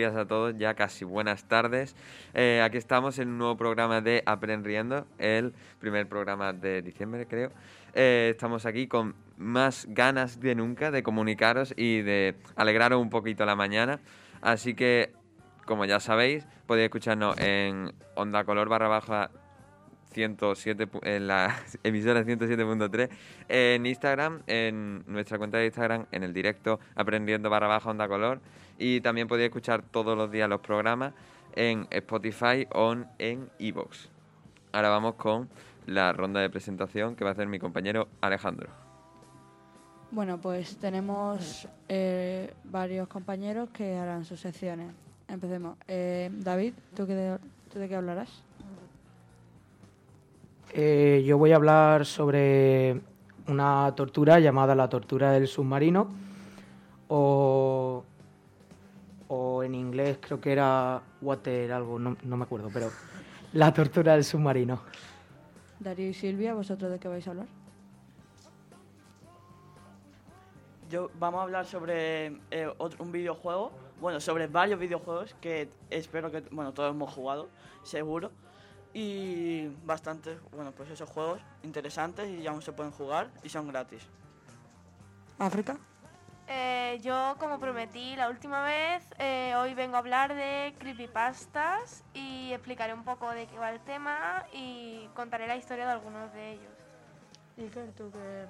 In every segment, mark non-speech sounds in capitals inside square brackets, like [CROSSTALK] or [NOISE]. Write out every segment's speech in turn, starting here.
Días a todos, ya casi buenas tardes. Eh, aquí estamos en un nuevo programa de Aprendiendo, el primer programa de diciembre, creo. Eh, estamos aquí con más ganas de nunca de comunicaros y de alegraros un poquito la mañana. Así que, como ya sabéis, podéis escucharnos en Onda Color barra baja 107 en la [LAUGHS] emisora 107.3 en Instagram, en nuestra cuenta de Instagram, en el directo aprendiendo barra baja onda color y también podéis escuchar todos los días los programas en Spotify o en Evox. Ahora vamos con la ronda de presentación que va a hacer mi compañero Alejandro. Bueno, pues tenemos eh, varios compañeros que harán sus secciones. Empecemos. Eh, David, ¿tú, qué de, ¿tú de qué hablarás? Eh, yo voy a hablar sobre una tortura llamada la tortura del submarino o, o en inglés creo que era water algo, no, no me acuerdo, pero la tortura del submarino. Darío y Silvia, ¿vosotros de qué vais a hablar? Yo, vamos a hablar sobre eh, otro- un videojuego, bueno, sobre varios videojuegos que espero que, bueno, todos hemos jugado, seguro. Y bastante, bueno, pues esos juegos interesantes y aún se pueden jugar y son gratis. ¿África? Eh, yo, como prometí la última vez, eh, hoy vengo a hablar de creepypastas y explicaré un poco de qué va el tema y contaré la historia de algunos de ellos. Iker, ¿tú qué?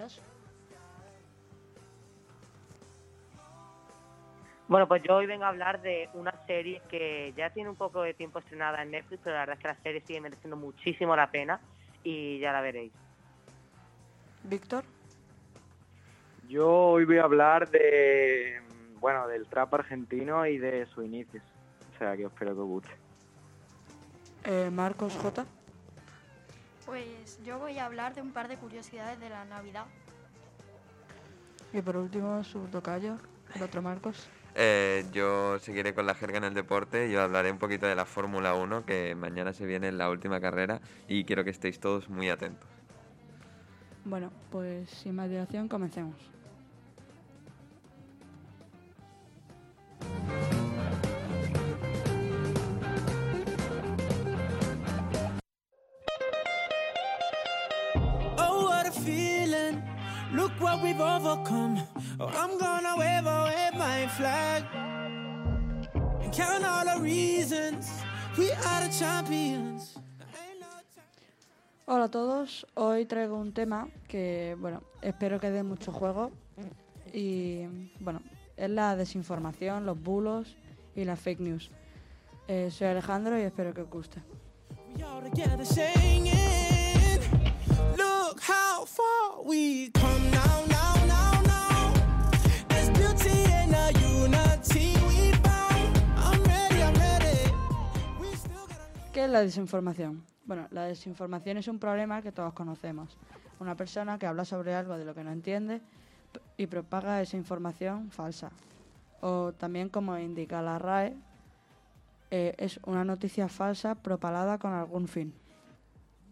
Bueno, pues yo hoy vengo a hablar de una serie que ya tiene un poco de tiempo estrenada en Netflix, pero la verdad es que la serie sigue mereciendo muchísimo la pena y ya la veréis. ¿Víctor? Yo hoy voy a hablar de, bueno, del trap argentino y de sus inicios. O sea, que espero que os guste. Eh, ¿Marcos J? Pues yo voy a hablar de un par de curiosidades de la Navidad. Y por último, su tocayo, el otro Marcos. Eh, yo seguiré con la jerga en el deporte y os hablaré un poquito de la Fórmula 1, que mañana se viene la última carrera y quiero que estéis todos muy atentos. Bueno, pues sin más dilación, comencemos. Look what we've overcome. Oh, I'm gonna wave away my flag. And count all the reasons we are the champions. Hola a todos, hoy traigo un tema que, bueno, espero que dé mucho juego y, bueno, es la desinformación, los bulos y las fake news. Eh, soy Alejandro y espero que os guste. We all. Look how far we come now, now, now, now. There's beauty in the unity we found. I'm ready, I'm ready. We still ¿Qué es la desinformación? Bueno, la desinformación es un problema que todos conocemos. Una persona que habla sobre algo de lo que no entiende y propaga esa información falsa. O también, como indica la RAE, eh, es una noticia falsa propalada con algún fin,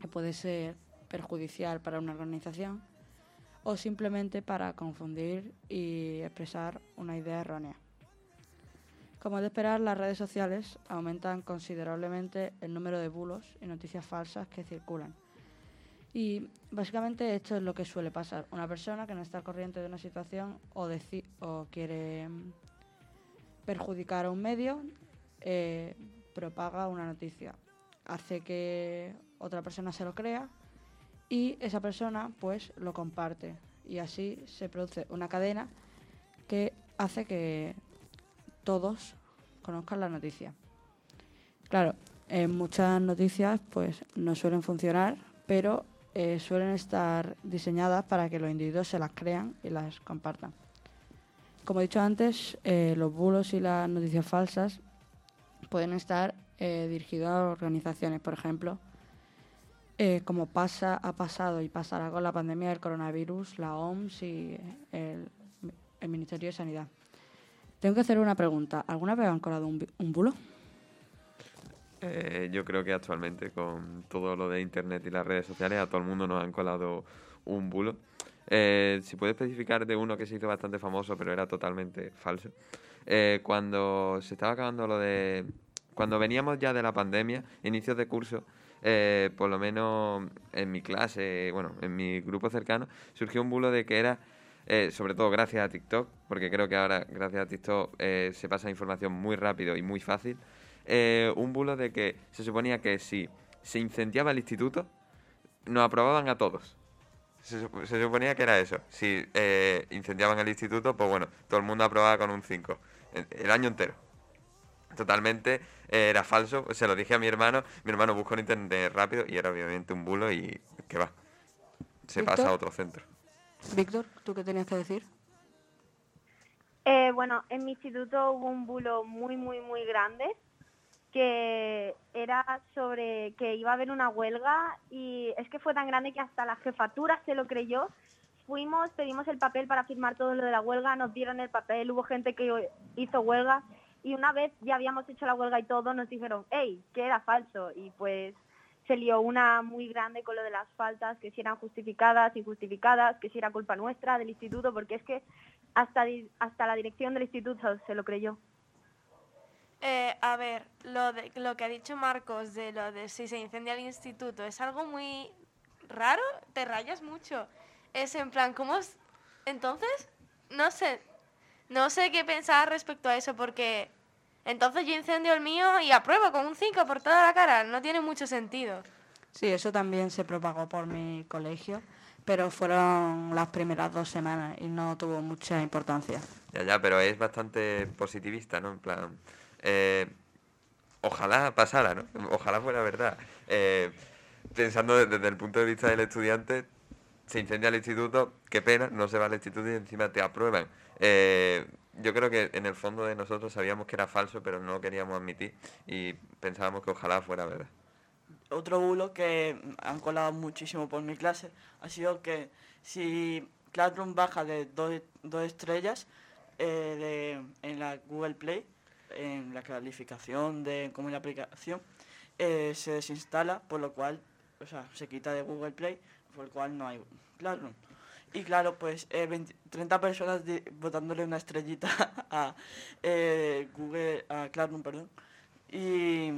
que puede ser perjudicial para una organización o simplemente para confundir y expresar una idea errónea. Como es de esperar, las redes sociales aumentan considerablemente el número de bulos y noticias falsas que circulan. Y básicamente esto es lo que suele pasar. Una persona que no está al corriente de una situación o, quiere mm, perjudicar a un medio, eh, propaga una noticia. Hace que otra persona se lo crea y esa persona pues lo comparte. Y así se produce una cadena que hace que todos conozcan la noticia. Claro, muchas noticias pues no suelen funcionar, pero eh, suelen estar diseñadas para que los individuos se las crean y las compartan. Como he dicho antes, eh, los bulos y las noticias falsas pueden estar eh, dirigidos a organizaciones, por ejemplo, eh, como pasa, ha pasado y pasará con la pandemia del coronavirus, la OMS y el, Ministerio de Sanidad. Tengo que hacer una pregunta. ¿Alguna vez han colado un, un bulo? Eh, yo creo que actualmente con todo lo de internet y las redes sociales a todo el mundo nos han colado un bulo. Eh, si puede especificar de uno que se hizo bastante famoso, pero era totalmente falso. Cuando se estaba acabando lo de... Cuando veníamos ya de la pandemia, inicios de curso, eh, por lo menos en mi clase, bueno, en mi grupo cercano, surgió un bulo de que era, eh, sobre todo gracias a TikTok, porque creo que ahora gracias a TikTok eh, se pasa información muy rápido y muy fácil, eh, un bulo de que se suponía que si se incendiaba el instituto, nos aprobaban a todos. Se, sup- se suponía que era eso. Si eh, incendiaban el instituto, pues bueno, todo el mundo aprobaba con un 5. El, el año entero. Totalmente eh, era falso. Se lo dije a mi hermano. Mi hermano buscó en internet rápido y era obviamente un bulo y que va. Se pasa a otro centro. Víctor, ¿tú qué tenías que decir? Eh, bueno, en mi instituto hubo un bulo muy, muy, muy grande que era sobre que iba a haber una huelga y es que fue tan grande que hasta la jefatura se lo creyó. Fuimos, pedimos el papel para firmar todo lo de la huelga, nos dieron el papel, hubo gente que hizo huelga y una vez ya habíamos hecho la huelga y todo, nos dijeron, hey, que era falso y pues se lió una muy grande con lo de las faltas, que si eran justificadas, injustificadas, que si era culpa nuestra del instituto, porque es que hasta, hasta la dirección del instituto se lo creyó. Eh, a ver, lo, de, lo que ha dicho Marcos de lo de si se incendia el instituto es algo muy raro, te rayas mucho. Es en plan, ¿cómo es? Entonces, no sé, no sé qué pensar respecto a eso porque entonces yo incendio el mío y apruebo con un 5 por toda la cara, no tiene mucho sentido. Sí, eso también se propagó por mi colegio, pero fueron las primeras dos semanas y no tuvo mucha importancia. Ya, ya, pero es bastante positivista, ¿no? En plan, eh, ojalá pasara, ¿no? Ojalá fuera verdad. Eh, pensando de- desde el punto de vista del estudiante, se incendia el instituto, qué pena, no se va al instituto y encima te aprueban. Eh, yo creo que en el fondo de nosotros sabíamos que era falso, pero no lo queríamos admitir y pensábamos que ojalá fuera verdad. Otro bulo que han colado muchísimo por mi clase ha sido que si Classroom baja de dos, dos estrellas eh, de- en la Google Play, en la calificación de como la aplicación, eh, se desinstala, por lo cual, o sea, se quita de Google Play, por lo cual no hay Classroom. Y claro, pues eh, 20 30 personas di- botándole una estrellita [LAUGHS] a eh, Google, a Classroom, perdón. Y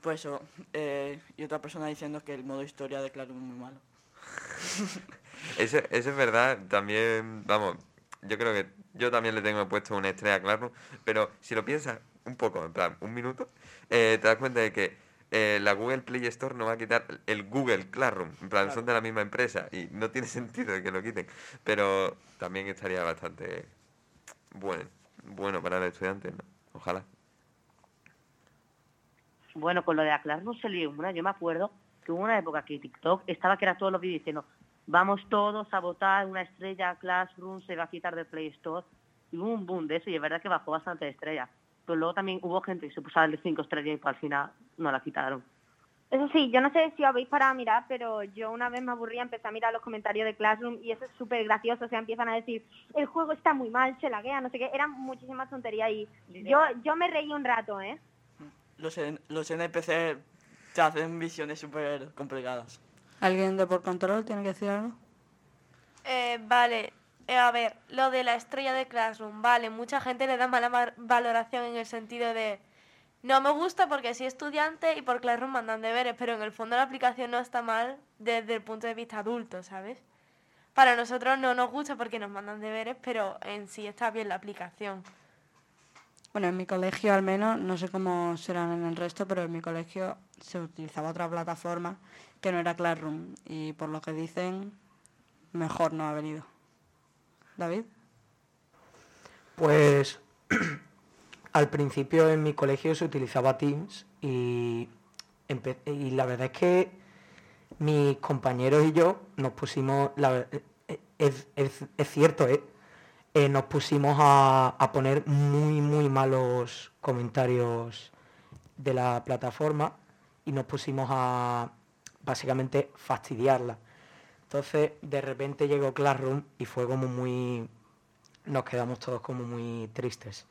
pues eso, eh, y otra persona diciendo que el modo historia de Classroom es muy malo. [LAUGHS] Eso, eso es verdad, también, vamos, yo creo que yo también le tengo puesto una estrella a Classroom, pero si lo piensas un poco, en plan, un minuto, eh, te das cuenta de que eh, la Google Play Store no va a quitar el Google Classroom, en plan, son de la misma empresa y no tiene [LAUGHS] sentido que lo quiten, pero también estaría bastante bueno, bueno para el estudiante, ¿no? Ojalá. Bueno, con lo de la Classroom se lió una. Yo me acuerdo que hubo una época que TikTok estaba que era todos los vídeos diciendo vamos todos a votar una estrella Classroom, se va a quitar del Play Store. Y hubo un boom de eso y es verdad que bajó bastante de estrellas. Pero luego también hubo gente que se puso a darle cinco estrellas y pues, al final no la quitaron. Eso sí, yo no sé si habéis para mirar, pero yo una vez me aburría, empecé a mirar los comentarios de Classroom y eso es súper gracioso. O sea, empiezan a decir, el juego está muy mal, se laguea, no sé qué. Eran muchísimas tonterías y yo, yo me reí un rato, ¿eh? Los, N- los NPC te hacen misiones súper complicadas. ¿Alguien de por control tiene que decir algo? Eh, vale, eh, a ver, lo de la estrella de Classroom, vale, mucha gente le da mala ma- valoración en el sentido de no me gusta porque soy estudiante y por Classroom mandan deberes, pero en el fondo la aplicación no está mal desde el punto de vista adulto, ¿sabes? Para nosotros no nos gusta porque nos mandan deberes, pero en sí está bien la aplicación. Bueno, en mi colegio al menos, no sé cómo serán en el resto, pero en mi colegio se utilizaba otra plataforma que no era Classroom y por lo que dicen, mejor no ha venido. David. Pues [CLEARS THROAT] al principio en mi colegio se utilizaba Teams y, la verdad es que mis compañeros y yo nos pusimos, la ver- eh, es, es- es cierto, ¿eh? Eh, nos pusimos a, a poner muy, muy malos comentarios de la plataforma y nos pusimos a básicamente fastidiarla. Entonces, de repente llegó Classroom y fue como muy... Nos quedamos todos como muy tristes,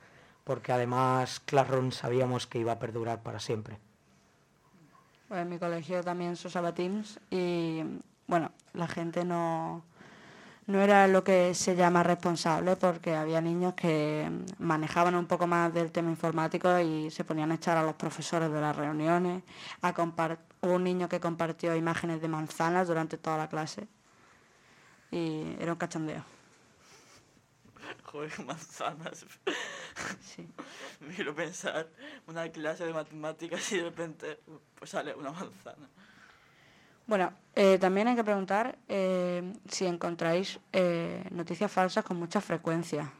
porque además Classroom sabíamos que iba a perdurar para siempre. Pues en mi colegio también se usaba Teams y bueno, la gente no, no era lo que se llama responsable porque había niños que manejaban un poco más del tema informático y se ponían a echar a los profesores de las reuniones, a hubo un niño que compartió imágenes de manzanas durante toda la clase y era un cachondeo. Joder, [LAUGHS] manzanas. Sí. [LAUGHS] Me quiero pensar una clase de matemáticas y de repente pues sale una manzana. Bueno, eh, también hay que preguntar eh, si encontráis eh, noticias falsas con mucha frecuencia.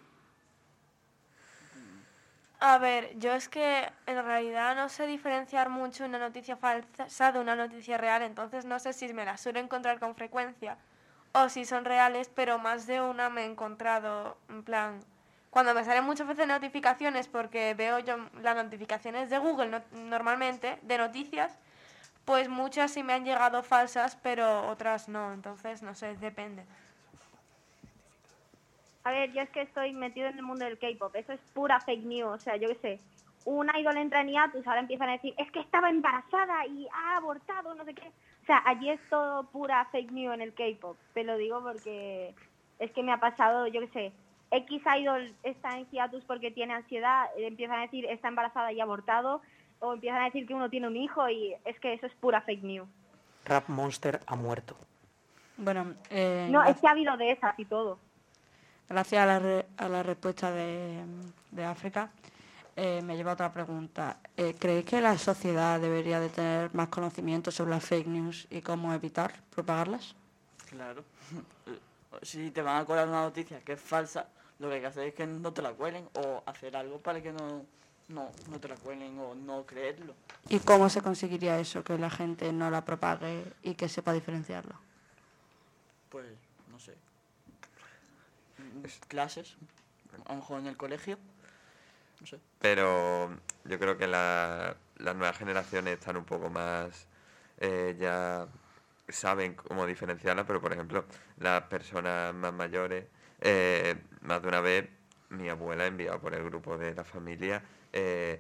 A ver, yo es que en realidad no sé diferenciar mucho una noticia falsa de una noticia real, entonces no sé si me la suelo encontrar con frecuencia o si son reales, pero más de una me he encontrado, en plan, cuando me salen muchas veces notificaciones, porque veo yo las notificaciones de Google normalmente, de noticias, pues muchas sí me han llegado falsas, pero otras no, entonces no sé, depende. A ver, yo es que estoy metido en el mundo del K-pop, eso es pura fake news, o sea, yo qué sé. Una idol entra en hiatus, ahora empiezan a decir, es que estaba embarazada y ha abortado, no sé qué. O sea, allí es todo pura fake news en el K-pop, te lo digo porque es que me ha pasado, yo qué sé, X idol está en hiatus porque tiene ansiedad, empiezan a decir, está embarazada y ha abortado, o empiezan a decir que uno tiene un hijo y es que eso es pura fake news. Rap Monster ha muerto. Bueno, eh, no, es que ha habido de esas y todo. Gracias a la, a la respuesta de, de África, eh, me lleva a otra pregunta. Eh, ¿Creéis que la sociedad debería de tener más conocimiento sobre las fake news y cómo evitar propagarlas? Claro. [LAUGHS] si te van a colar una noticia que es falsa, lo que hay que hacer es que no te la cuelen o hacer algo para que no no, no te la cuelen o no creerlo. ¿Y cómo se conseguiría eso, que la gente no la propague y que sepa diferenciarlo? Pues, no sé. Clases, a lo mejor en el colegio. No sé. Pero yo creo que las nuevas generaciones están un poco más. Eh, ya saben cómo diferenciarla, pero por ejemplo, las personas más mayores, eh, más de una vez mi abuela enviado por el grupo de la familia eh,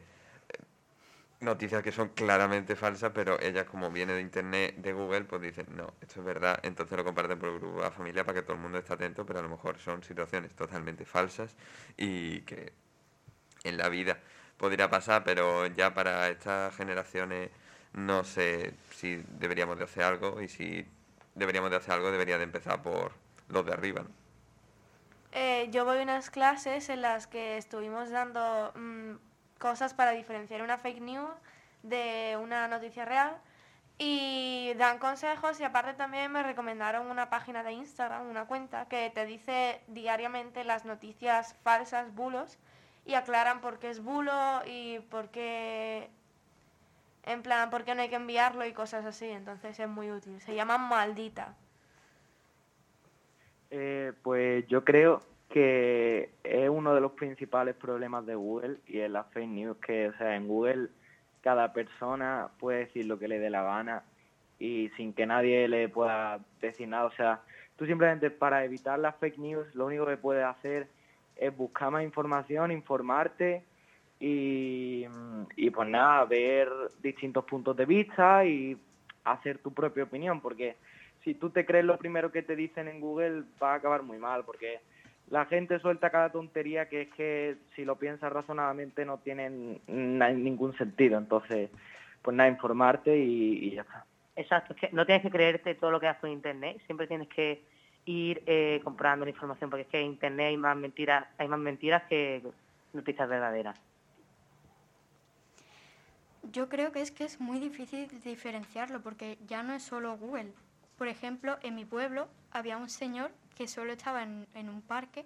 noticias que son claramente falsas, pero ella como viene de internet, de Google, pues dice, no, esto es verdad, entonces lo comparten por el grupo de la familia para que todo el mundo esté atento, pero a lo mejor son situaciones totalmente falsas y que en la vida podría pasar, pero ya para estas generaciones no sé si deberíamos de hacer algo y si deberíamos de hacer algo debería de empezar por los de arriba. Eh, yo voy a unas clases en las que estuvimos dando... Mm, cosas para diferenciar una fake news de una noticia real y dan consejos y aparte también me recomendaron una página de Instagram, una cuenta que te dice diariamente las noticias falsas, bulos y aclaran por qué es bulo y por qué en plan por qué no hay que enviarlo y cosas así, entonces es muy útil. Se llama Maldita. Eh, pues yo creo que es uno de los principales problemas de Google y es la fake news, que o sea, en Google cada persona puede decir lo que le dé la gana y sin que nadie le pueda decir nada. O sea, tú simplemente para evitar las fake news lo único que puedes hacer es buscar más información, informarte y, y pues nada, ver distintos puntos de vista y hacer tu propia opinión, porque si tú te crees lo primero que te dicen en Google va a acabar muy mal, porque la gente suelta cada tontería que es que si lo piensas razonadamente no tiene ningún sentido. Entonces, pues nada, informarte y, ya está. Exacto, es que no tienes que creerte todo lo que haces en Internet, siempre tienes que ir eh, comprando la información, porque es que en Internet hay más mentiras, hay más mentiras que noticias verdaderas. Yo creo que es que es muy difícil diferenciarlo, porque ya no es solo Google. Por ejemplo, en mi pueblo había un señor que solo estaba en, un parque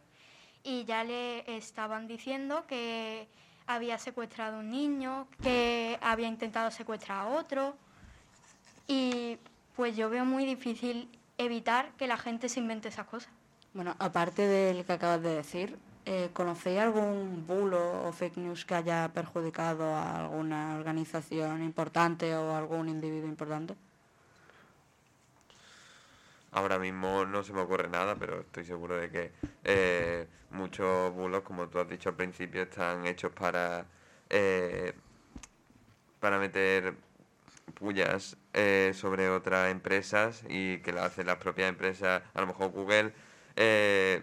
y ya le estaban diciendo que había secuestrado a un niño, que había intentado secuestrar a otro. Y pues yo veo muy difícil evitar que la gente se invente esas cosas. Bueno, aparte del que acabas de decir, eh, ¿conocéis algún bulo o fake news que haya perjudicado a alguna organización importante o algún individuo importante? Ahora mismo no se me ocurre nada, pero estoy seguro de que eh, muchos bulos, como tú has dicho al principio, están hechos para, eh, para meter pullas eh, sobre otras empresas y que lo hacen las propias empresas, a lo mejor Google eh,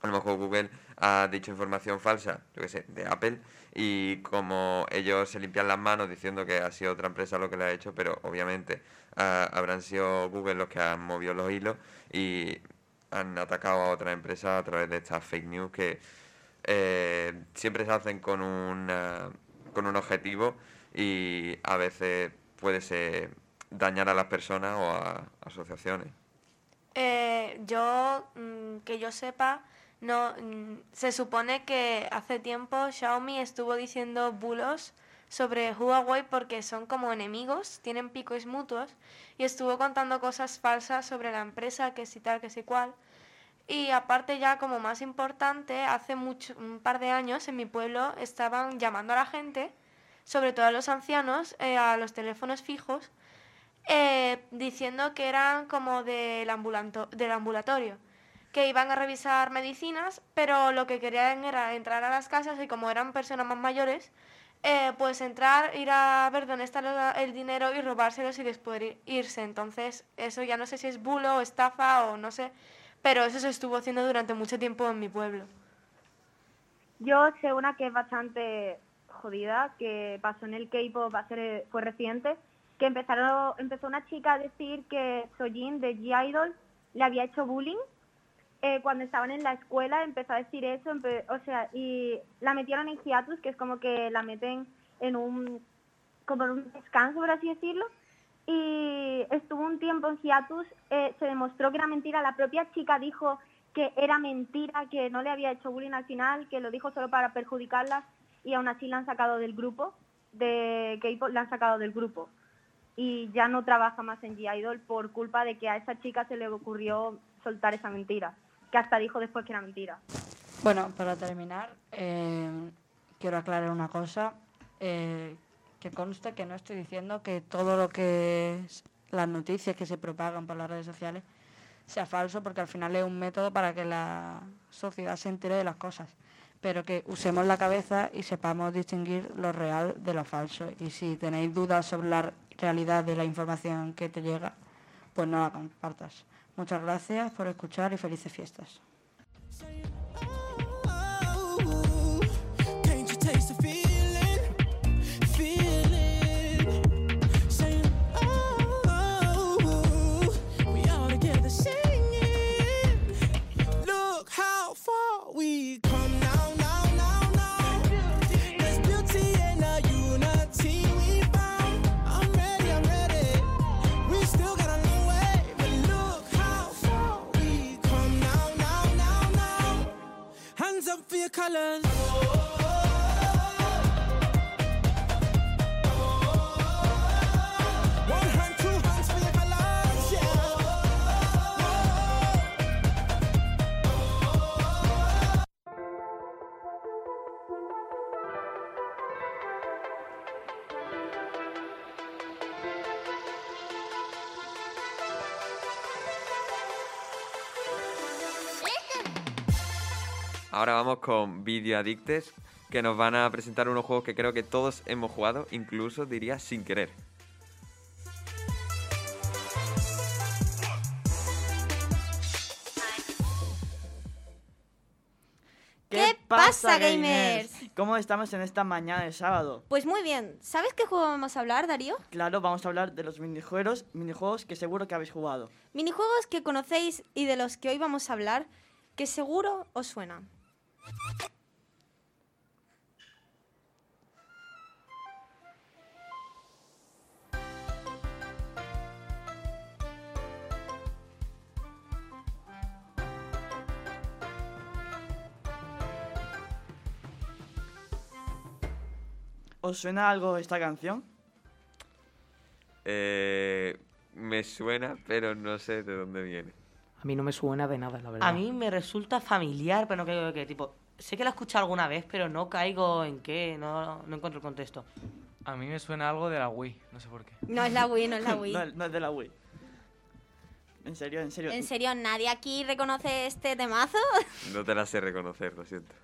a lo mejor Google ha dicho información falsa, yo qué sé, de Apple, y como ellos se limpian las manos diciendo que ha sido otra empresa lo que le ha hecho, pero obviamente ah, habrán sido Google los que han movido los hilos y han atacado a otra empresa a través de estas fake news que eh, siempre se hacen con, una, con un objetivo y a veces puede ser dañar a las personas o a asociaciones. Eh, yo, mm, que yo sepa, no, mm, se supone que hace tiempo Xiaomi estuvo diciendo bulos sobre Huawei porque son como enemigos, tienen picos mutuos, y estuvo contando cosas falsas sobre la empresa, que si tal, que si cual. Y aparte ya como más importante, hace mucho, un par de años en mi pueblo estaban llamando a la gente, sobre todo a los ancianos, eh, a los teléfonos fijos, eh, diciendo que eran como del, del ambulatorio, que iban a revisar medicinas, pero lo que querían era entrar a las casas y como eran personas más mayores, eh, pues entrar, ir a ver dónde está el dinero y robárselos y después ir- irse. Entonces, eso ya no sé si es bulo o estafa o no sé, pero eso se estuvo haciendo durante mucho tiempo en mi pueblo. Yo sé una que es bastante jodida, que pasó en el K-pop, ser- fue reciente, que empezaron, empezó una chica a decir que Sojin de G-Idol le había hecho bullying. Eh, cuando estaban en la escuela empezó a decir eso, o sea, y la metieron en hiatus, que es como que la meten en un, como en un descanso, por así decirlo. Y estuvo un tiempo en hiatus, eh, se demostró que era mentira, la propia chica dijo que era mentira, que no le había hecho bullying al final, que lo dijo solo para perjudicarla y aún así la han sacado del grupo, de K-pop la han sacado del grupo. Y ya no trabaja más en G-Idol por culpa de que a esa chica se le ocurrió soltar esa mentira, que hasta dijo después que era mentira. Bueno, para terminar, eh, quiero aclarar una cosa. eh, que conste que no estoy diciendo que todo lo que las noticias que se propagan por las redes sociales sea falso, porque al final es un método para que la sociedad se entere de las cosas. Pero que usemos la cabeza y sepamos distinguir lo real de lo falso. Y si tenéis dudas sobre la realidad de la información que te llega, pues no la compartas. Muchas gracias por escuchar y felices fiestas. colors. Ahora vamos con Video Adictes, que nos van a presentar unos juegos que creo que todos hemos jugado, incluso diría sin querer. ¿Qué pasa, gamers? ¿Cómo estamos en esta mañana de sábado? Pues muy bien. ¿Sabes qué juego vamos a hablar, Darío? Claro, vamos a hablar de los minijuegos, minijuegos que seguro que habéis jugado. Minijuegos que conocéis y de los que hoy vamos a hablar, que seguro os suenan. ¿Os suena algo esta canción? Eh, me suena, pero no sé de dónde viene. A mí no me suena de nada, la verdad. A mí me resulta familiar, pero no creo que, tipo, sé que la he escuchado alguna vez, pero no caigo en qué, no, no encuentro el contexto. A mí me suena algo de la Wii, no sé por qué. No es la Wii, no es la [LAUGHS] Wii. no, no es de la Wii. En serio, en serio. ¿En serio nadie aquí reconoce este temazo? No te la sé reconocer, lo siento.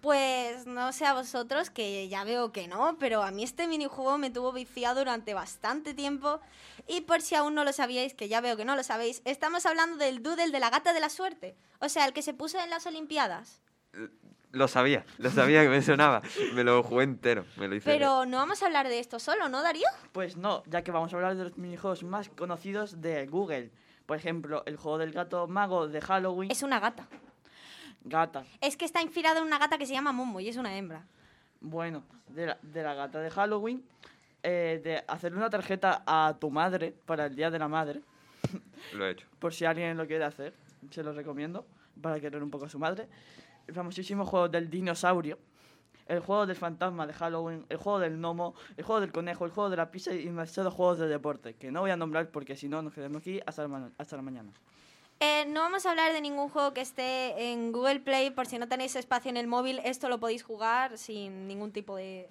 Pues no sé a vosotros, que ya veo que no, pero a mí este minijuego me tuvo viciado durante bastante tiempo. Y por si aún no lo sabíais, que ya veo que no lo sabéis, estamos hablando del doodle de la gata de la suerte. O sea, el que se puso en las Olimpiadas. Lo sabía, lo sabía que me sonaba. Me lo jugué entero, me lo hice. Pero no vamos a hablar de esto solo, ¿no, Darío? Pues no, ya que vamos a hablar de los minijuegos más conocidos de Google. Por ejemplo, el juego del gato mago de Halloween. Es una gata. Gata. Es que está inspirado en una gata que se llama Momo y es una hembra. Bueno, de la, de la gata de Halloween, eh, de hacerle una tarjeta a tu madre para el Día de la Madre, [LAUGHS] Lo he hecho. por si alguien lo quiere hacer, se lo recomiendo, para querer un poco a su madre. El famosísimo juego del dinosaurio, el juego del fantasma de Halloween, el juego del gnomo, el juego del conejo, el juego de la pizza y demasiados juegos de deporte, que no voy a nombrar porque si no nos quedamos aquí hasta la, hasta la mañana. Eh, no vamos a hablar de ningún juego que esté en Google Play, por si no tenéis espacio en el móvil, esto lo podéis jugar sin ningún tipo de...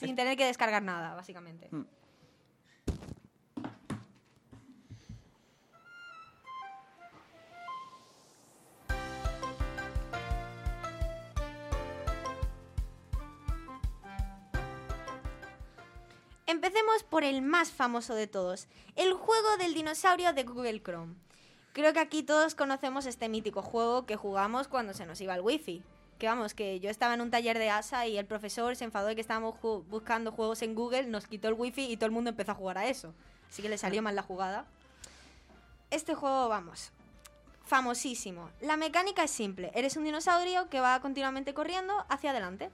sin tener que descargar nada, básicamente. Mm. Empecemos por el más famoso de todos, el juego del dinosaurio de Google Chrome. Creo que aquí todos conocemos este mítico juego que jugamos cuando se nos iba el wifi. Que vamos, que yo estaba en un taller de ASA y el profesor se enfadó de que estábamos ju- buscando juegos en Google, nos quitó el wifi y todo el mundo empezó a jugar a eso. Así que le salió mal la jugada. Este juego, vamos, famosísimo. La mecánica es simple. Eres un dinosaurio que va continuamente corriendo hacia adelante.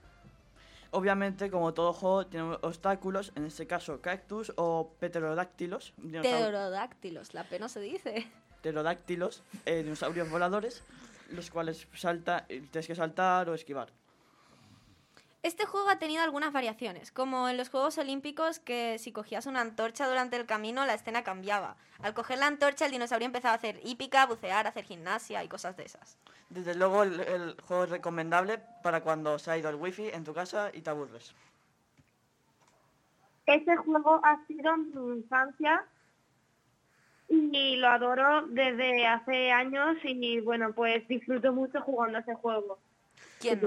Obviamente, como todo juego, tiene obstáculos, en este caso cactus o pterodáctilos. Pterodáctilos, la P no se dice. Pterodáctilos, eh, dinosaurios voladores, los cuales salta, tienes que saltar o esquivar. Este juego ha tenido algunas variaciones, como en los Juegos Olímpicos que si cogías una antorcha durante el camino la escena cambiaba. Al coger la antorcha el dinosaurio empezaba a hacer hípica, bucear, hacer gimnasia y cosas de esas. Desde luego, el, el juego es recomendable para cuando se ha ido el wifi en tu casa y te aburres. Ese juego ha sido mi infancia y lo adoro desde hace años y bueno, pues disfruto mucho jugando a ese juego. ¿Quién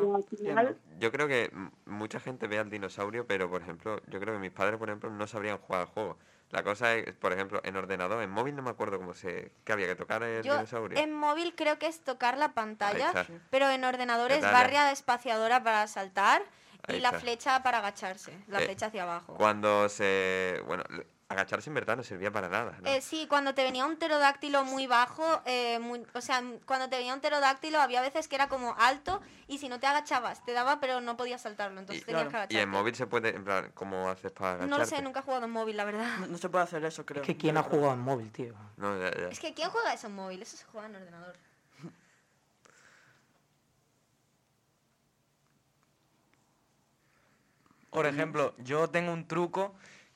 Yo creo que mucha gente ve al dinosaurio, pero por ejemplo, yo creo que mis padres, por ejemplo, no sabrían jugar al juego. La cosa es, por ejemplo, en ordenador, en móvil no me acuerdo cómo se... que había que tocar el Yo dinosaurio. en móvil creo que es tocar la pantalla, pero en ordenador es barra espaciadora para saltar y la flecha para agacharse, la Eh, flecha hacia abajo. Cuando se... Bueno, agacharse en verdad no servía para nada, ¿no? Eh, sí, cuando te venía un pterodáctilo muy bajo, eh, muy- o sea, cuando te venía un pterodáctilo había veces que era como alto y si no te agachabas te daba pero no podías saltarlo, entonces tenías que Y agacharte. en móvil se puede, en plan, ¿cómo haces para agacharte? No lo sé, nunca he jugado en móvil, la verdad. No, no se puede hacer eso, creo. Es que ¿quién ha jugado en móvil, tío? No, ya, ya. Es que ¿quién juega eso en móvil? Eso se juega en ordenador. [LAUGHS] Por ejemplo, yo tengo un truco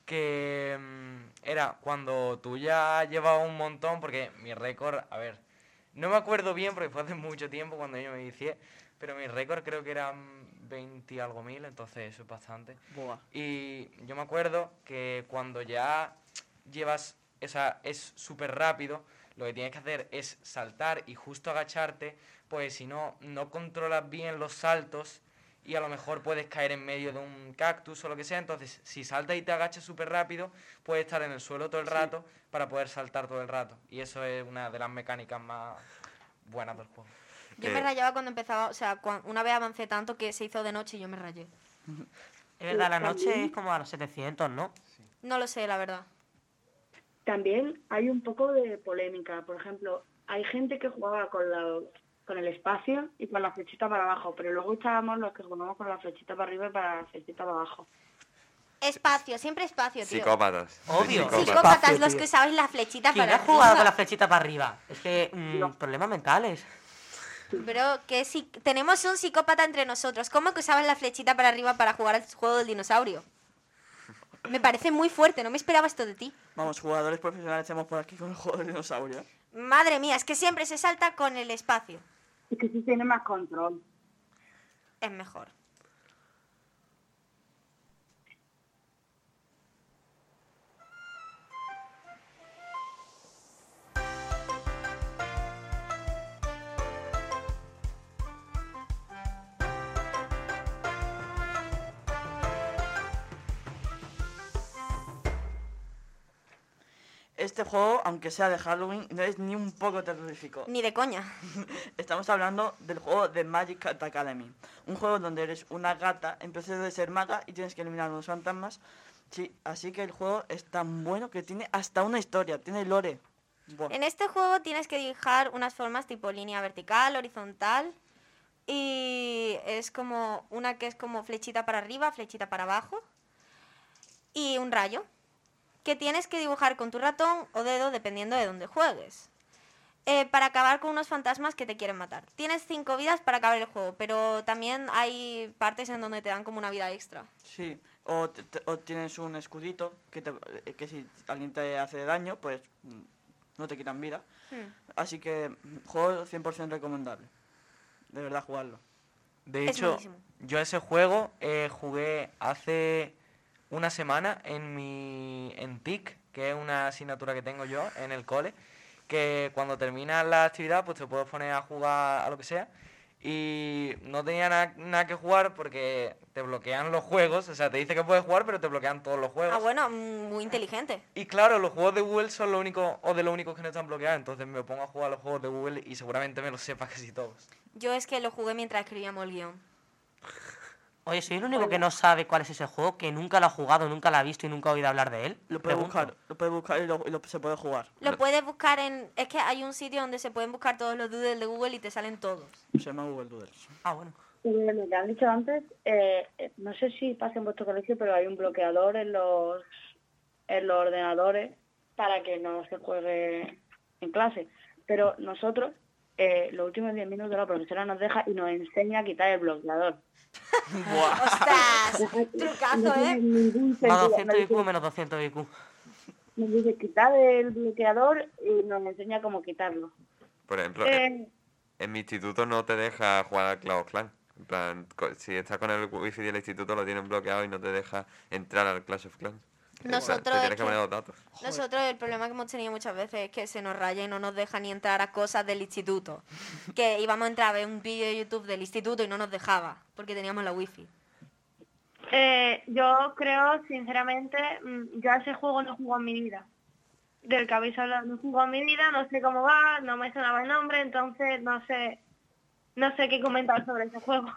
que mm, era cuando tú ya llevabas un montón, porque mi récord, a ver, no me acuerdo bien porque fue hace mucho tiempo cuando yo me inicié, pero mi récord creo que eran 20 y algo mil, entonces eso es bastante. Buah. Y yo me acuerdo que cuando ya llevas, esa es súper rápido, lo que tienes que hacer es saltar y justo agacharte, pues si no, no controlas bien los saltos y a lo mejor puedes caer en medio de un cactus o lo que sea. Entonces, si saltas y te agachas súper rápido, puedes estar en el suelo todo el Sí. rato para poder saltar todo el rato. Y eso es una de las mecánicas más buenas del juego. Yo me rayaba cuando empezaba, o sea, una vez avancé tanto que se hizo de noche y yo me rayé. Es verdad, la noche es como a los 700, ¿no? No lo sé, la verdad. También hay un poco de polémica. Por ejemplo, hay gente que jugaba con, la, con el espacio y con la flechita para abajo, pero luego estábamos los que jugábamos con la flechita para arriba y para la flechita para abajo. Espacio, siempre espacio, tío. Psicópatas. Obvio. Psicópatas. Psicópatas, los que usabais la flechita ¿Quién para ha jugado con la arriba. flechita para arriba? Es que, mm, problemas mentales. Pero que si tenemos un psicópata entre nosotros, ¿cómo que usabas la flechita para arriba para jugar al juego del dinosaurio? Me parece muy fuerte, no me esperaba esto de ti. Vamos, jugadores profesionales tenemos por aquí con el juego del dinosaurio. Madre mía, es que siempre se salta con el espacio. Es que sí tiene más control. Es mejor. Este juego, aunque sea de Halloween, no es ni un poco terrorífico. Ni de coña. [LAUGHS] Estamos hablando del juego de Magic Cat Academy. Un juego donde eres una gata en proceso de ser maga y tienes que eliminar unos fantasmas. Sí, así que el juego es tan bueno que tiene hasta una historia, tiene lore. Buah. En este juego tienes que dibujar unas formas tipo línea vertical, horizontal. Y es como una que es como flechita para arriba, flechita para abajo. Y un rayo. Que tienes que dibujar con tu ratón o dedo dependiendo de dónde juegues. eh, para acabar con unos fantasmas que te quieren matar. Tienes cinco vidas para acabar el juego, pero también hay partes en donde te dan como una vida extra. Sí, o, tienes un escudito que, te- eh, que si alguien te hace daño, pues mm, no te quitan vida. Hmm. Así que mm, juego 100% recomendable. De verdad, jugarlo. De Es hecho, buenísimo. yo ese juego eh, jugué hace una semana en mi en TIC, que es una asignatura que tengo yo en el cole, que cuando termina la actividad pues te puedes poner a jugar a lo que sea y no tenía na- nada que jugar porque te bloquean los juegos, o sea, te dice que puedes jugar pero te bloquean todos los juegos. Ah, bueno, muy inteligente. Y claro, los juegos de Google son lo único o de los únicos que no están bloqueados, entonces me pongo a jugar los juegos de Google y seguramente me los sepa casi todos. Yo es que lo jugué mientras escribíamos el guion. Oye, soy el único que no sabe cuál es ese juego, que nunca lo ha jugado, nunca lo ha visto y nunca ha oído hablar de él. Lo puedes Pregunto. buscar, lo puedes buscar y, lo- y lo- se puede jugar. Lo puedes buscar en... Es que hay un sitio donde se pueden buscar todos los doodles de Google y te salen todos. Se llama Google Doodles. Ah, bueno. Y lo que han dicho antes, eh, eh, no sé si pasa en vuestro colegio, pero hay un bloqueador en los, en los ordenadores para que no se juegue en clase. Pero nosotros, eh, los últimos 10 minutos la profesora nos deja y nos enseña a quitar el bloqueador. [LAUGHS] ¡Ostras! [LAUGHS] Trucazo, No ¿eh? Más sentido. 200 Nos IQ dice, menos 200 IQ. nos dice quitar el bloqueador y nos enseña cómo quitarlo. Por ejemplo, Eh, en, en mi instituto no te deja jugar al Clash of Clans. En plan, si estás con el wifi del instituto lo tienen bloqueado y no te deja entrar al Clash of Clans. Nosotros te es tienes que que- poner los datos. Nosotros el problema que hemos tenido muchas veces es que se nos raya y no nos deja ni entrar a cosas del instituto. [LAUGHS] Que íbamos a entrar a ver un vídeo de YouTube del instituto y no nos dejaba, porque teníamos la wifi. Eh, yo creo, sinceramente, mm, yo a ese juego no jugado en mi vida. Del que habéis hablado, no jugado en mi vida, no sé cómo va, no me sonaba el nombre, entonces no sé, no sé qué comentar sobre ese juego.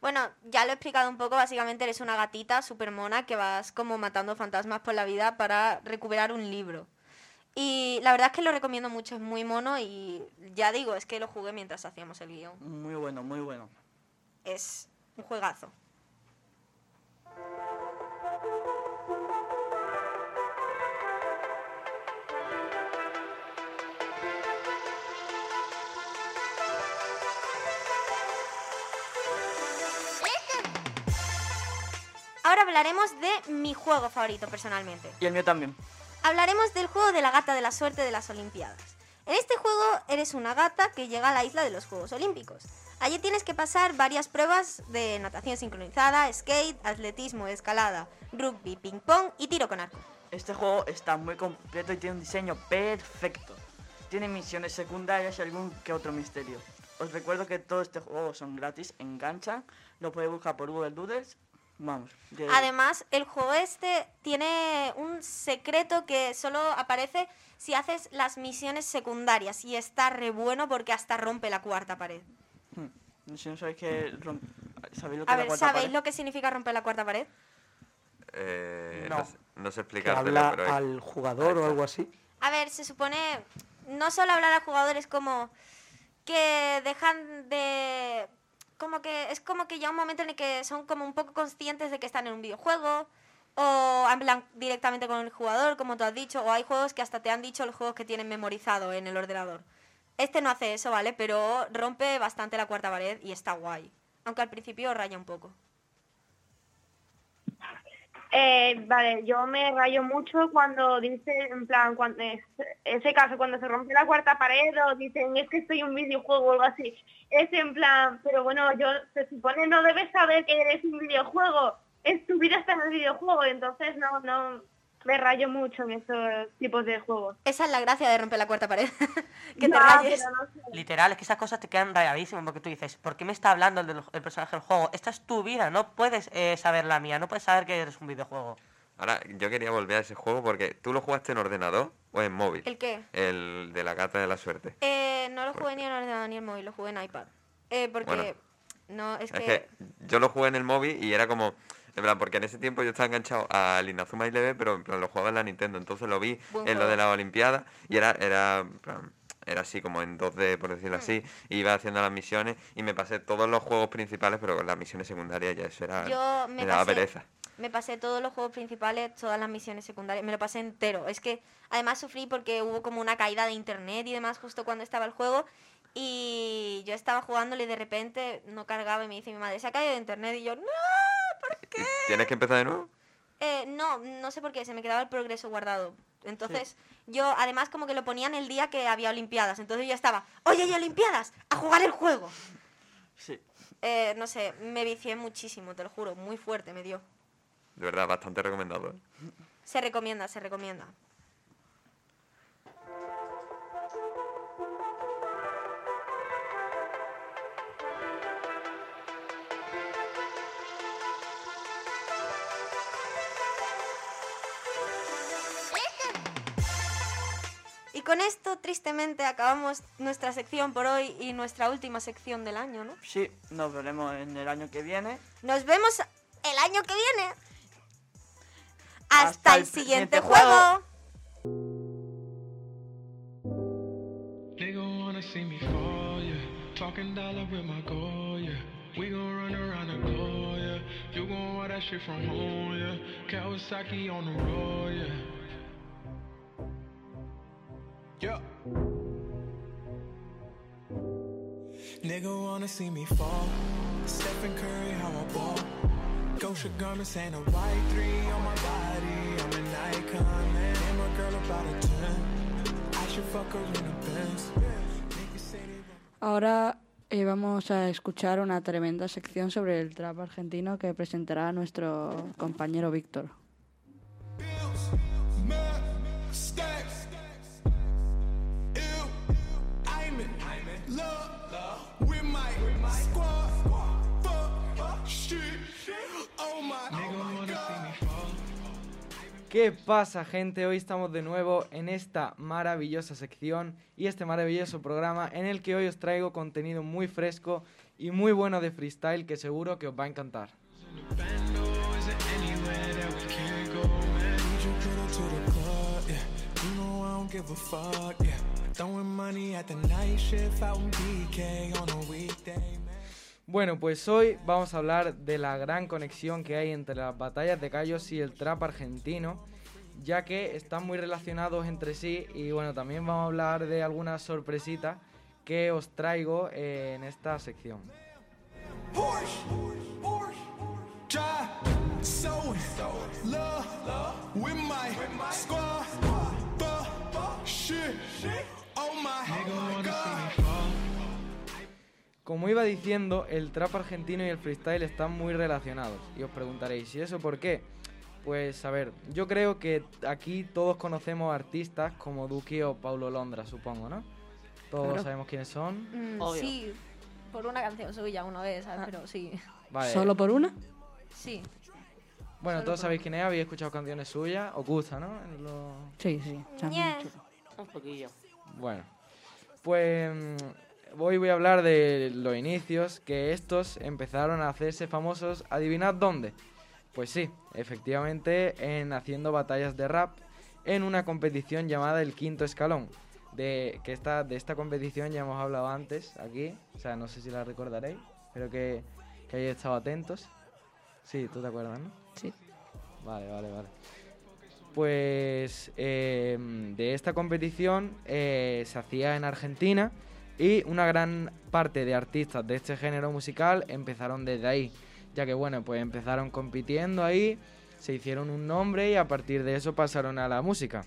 Bueno, ya lo he explicado un poco, básicamente eres una gatita súper mona que vas como matando fantasmas por la vida para recuperar un libro. Y la verdad es que lo recomiendo mucho, es muy mono y ya digo, es que lo jugué mientras hacíamos el guion. Muy bueno, muy bueno. Es un juegazo. Ahora hablaremos de mi juego favorito personalmente. Y el mío también. Hablaremos del juego de la gata de la suerte de las Olimpiadas. En este juego eres una gata que llega a la isla de los Juegos Olímpicos. Allí tienes que pasar varias pruebas de natación sincronizada, skate, atletismo, escalada, rugby, ping pong y tiro con arco. Este juego está muy completo y tiene un diseño perfecto. Tiene misiones secundarias y algún que otro misterio. Os recuerdo que todos estos juegos son gratis, enganchan, lo podéis buscar por Google Doodles. Vamos. de- Además, el juego este tiene un secreto que solo aparece si haces las misiones secundarias y está re bueno porque hasta rompe la cuarta pared. Hmm, Si no sabéis que rom- ¿Sabéis lo que A es la ver, cuarta ¿sabéis pared? lo que significa romper la cuarta pared? Eh, No. no. sé- no habla pero... es- al jugador o algo así. A ver, se supone, no solo hablar a jugadores como que dejan de... Como que es como que ya un momento en el que son como un poco conscientes de que están en un videojuego o hablan directamente con el jugador, como tú has dicho, o hay juegos que hasta te han dicho los juegos que tienen memorizado en el ordenador. Este no hace eso, ¿vale? Pero rompe bastante la cuarta pared y está guay. Aunque al principio raya un poco. Eh, vale, yo me rayo mucho cuando dice, en plan, cuando es- ese caso, cuando se rompe la cuarta pared o dicen es que estoy un videojuego o algo así. Es en plan, pero bueno, yo se supone no debes saber que eres un videojuego. Es tu vida está en el videojuego, entonces no, no, me rayo mucho en esos tipos de juegos. Esa es la gracia de romper la cuarta pared. [LAUGHS] que te rayes. pero no sé. Literal, es que esas cosas te quedan rayadísimas porque tú dices, ¿por qué me está hablando el, del- el personaje del juego? Esta es tu vida, no puedes eh, saber la mía, no puedes saber que eres un videojuego. Ahora, yo quería volver a ese juego porque tú lo jugaste en ordenador ¿O en móvil? ¿El qué? El de la carta de la suerte. Eh, no lo jugué ni en ordenador ni en móvil, lo jugué en iPad. Eh, porque Bueno. no, es, Es que, que yo lo jugué en el móvil y era como... En plan, porque en ese tiempo yo estaba enganchado al Inazuma Eleven, pero en plan lo jugaba en la Nintendo. Entonces lo vi Buen en lo de la Olimpiada y era, era, era así como en 2D, por decirlo Hmm. así. Iba haciendo las misiones y me pasé todos los juegos principales, pero con las misiones secundarias ya eso era... Yo me daba pasé- pereza. me pasé todos los juegos principales, todas las misiones secundarias, me lo pasé entero. Es que además sufrí porque hubo como una caída de internet y demás justo cuando estaba el juego. Y yo estaba jugándole y de repente no cargaba y me dice mi madre, se ha caído de internet y yo, no, ¿Tienes que empezar de nuevo? Eh, no, no sé por qué, se me quedaba el progreso guardado. Entonces, yo además como que lo ponían el día que había Olimpiadas. Entonces yo estaba, oye, hay Olimpiadas, a jugar el juego. Sí. Eh, no sé, me vicié muchísimo, te lo juro, muy fuerte me dio. De verdad, bastante recomendado. ¿eh? Se recomienda, se recomienda. Con esto, tristemente, acabamos nuestra sección por hoy y nuestra última sección del año, ¿no? Sí, nos veremos en el año que viene. Nos vemos el año que viene. Hasta, Hasta el el siguiente siguiente juego. Yeah. Nigga wanna see me fall. Stephen Curry, how I ball. Gosha garments ain't a white three on my body. I'm an icon, man. And my girl about a 10. I should fuck her in a Benz. Ahora eh, vamos a escuchar una tremenda sección sobre el trap argentino que presentará nuestro compañero Víctor. With my squad. Fuck shit. Oh my God. ¿Qué pasa gente? Hoy estamos de nuevo en esta maravillosa sección y este maravilloso programa en el que hoy os traigo contenido muy fresco y muy bueno de freestyle que seguro que os va a encantar. Bueno, pues hoy vamos a hablar de la gran conexión que hay entre las batallas de gallos y el trap argentino, ya que están muy relacionados entre sí. Y bueno, también vamos a hablar de algunas sorpresitas que os traigo eh, en esta sección. Oh. Como iba diciendo, el trap argentino y el freestyle están muy relacionados. Y os preguntaréis, ¿y eso por qué? Pues a ver, yo creo que aquí todos conocemos artistas como Duki o Paulo Londra, supongo, ¿no? Todos Claro. sabemos quiénes son. Mm, sí, por una canción suya una vez, ¿sabes? Pero sí. Vale. ¿Solo por una? Sí. Bueno, solo todos sabéis quién es, habéis escuchado canciones suyas, os gusta, ¿no? Lo- Sí, sí. Un poquillo. Bueno, pues mm, hoy voy a hablar de los inicios, que estos empezaron a hacerse famosos, adivinad dónde. Pues sí, efectivamente en haciendo batallas de rap en una competición llamada el quinto escalón. De, que esta, de esta competición ya hemos hablado antes aquí, o sea, no sé si la recordaréis, espero que, que hayáis estado atentos. Sí, tú te acuerdas, ¿no? Sí. Vale, vale, vale. Pues eh, de esta competición eh, se hacía en Argentina y una gran parte de artistas de este género musical empezaron desde ahí, ya que bueno, pues empezaron compitiendo ahí, se hicieron un nombre y a partir de eso pasaron a la música,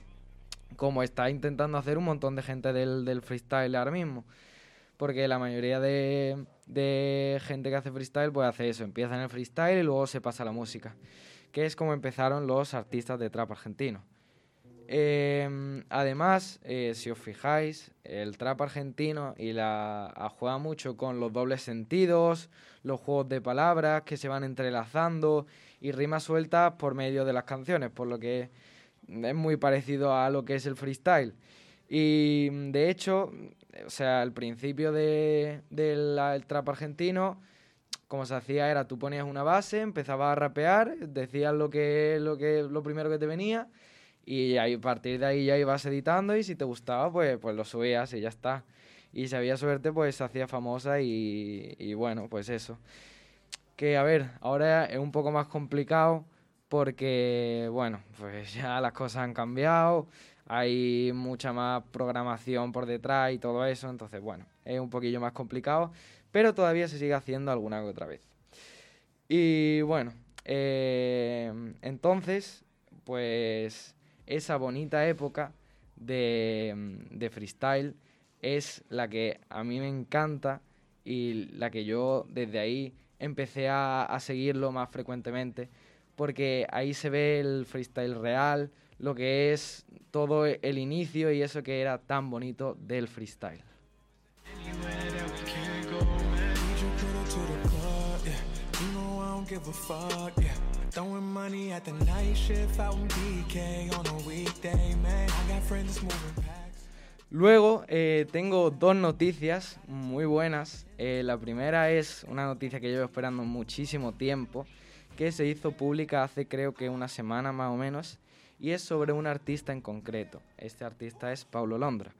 como está intentando hacer un montón de gente del, del freestyle ahora mismo, porque la mayoría de, de gente que hace freestyle pues hace eso, empieza en el freestyle y luego se pasa a la música que es como empezaron los artistas de trap argentino. Eh, además, eh, si os fijáis, el trap argentino y la mucho con los dobles sentidos, los juegos de palabras que se van entrelazando y rimas sueltas por medio de las canciones, por lo que es muy parecido a lo que es el freestyle. Y de hecho, o sea, al principio de- del el trap argentino, como se hacía era tú ponías una base, empezabas a rapear, decías lo que, lo que, lo primero que te venía, y ahí, a partir de ahí ya ibas editando, y si te gustaba, pues, pues lo subías y ya está. Y si había suerte, pues se hacía famosa y, y bueno, pues eso. Que a ver, ahora es un poco más complicado porque, bueno, pues [LAUGHS] ya las cosas han cambiado, hay mucha más programación por detrás y todo eso, entonces, bueno, es un poquillo más complicado, pero todavía se sigue haciendo alguna que otra vez. Y bueno, eh, entonces, pues esa bonita época de, de freestyle es la que a mí me encanta y la que yo desde ahí empecé a, a seguirlo más frecuentemente porque ahí se ve el freestyle real, lo que es todo el inicio y eso que era tan bonito del freestyle. Give a fuck, yeah. Throwing money at the night shift BK on a weekday, man. I got friends moving packs. Luego eh, tengo dos noticias muy buenas. Eh, la primera es una noticia que llevo esperando muchísimo tiempo, que se hizo pública hace creo que una semana más o menos, y es sobre un artista en concreto. Este artista es Paulo Londra.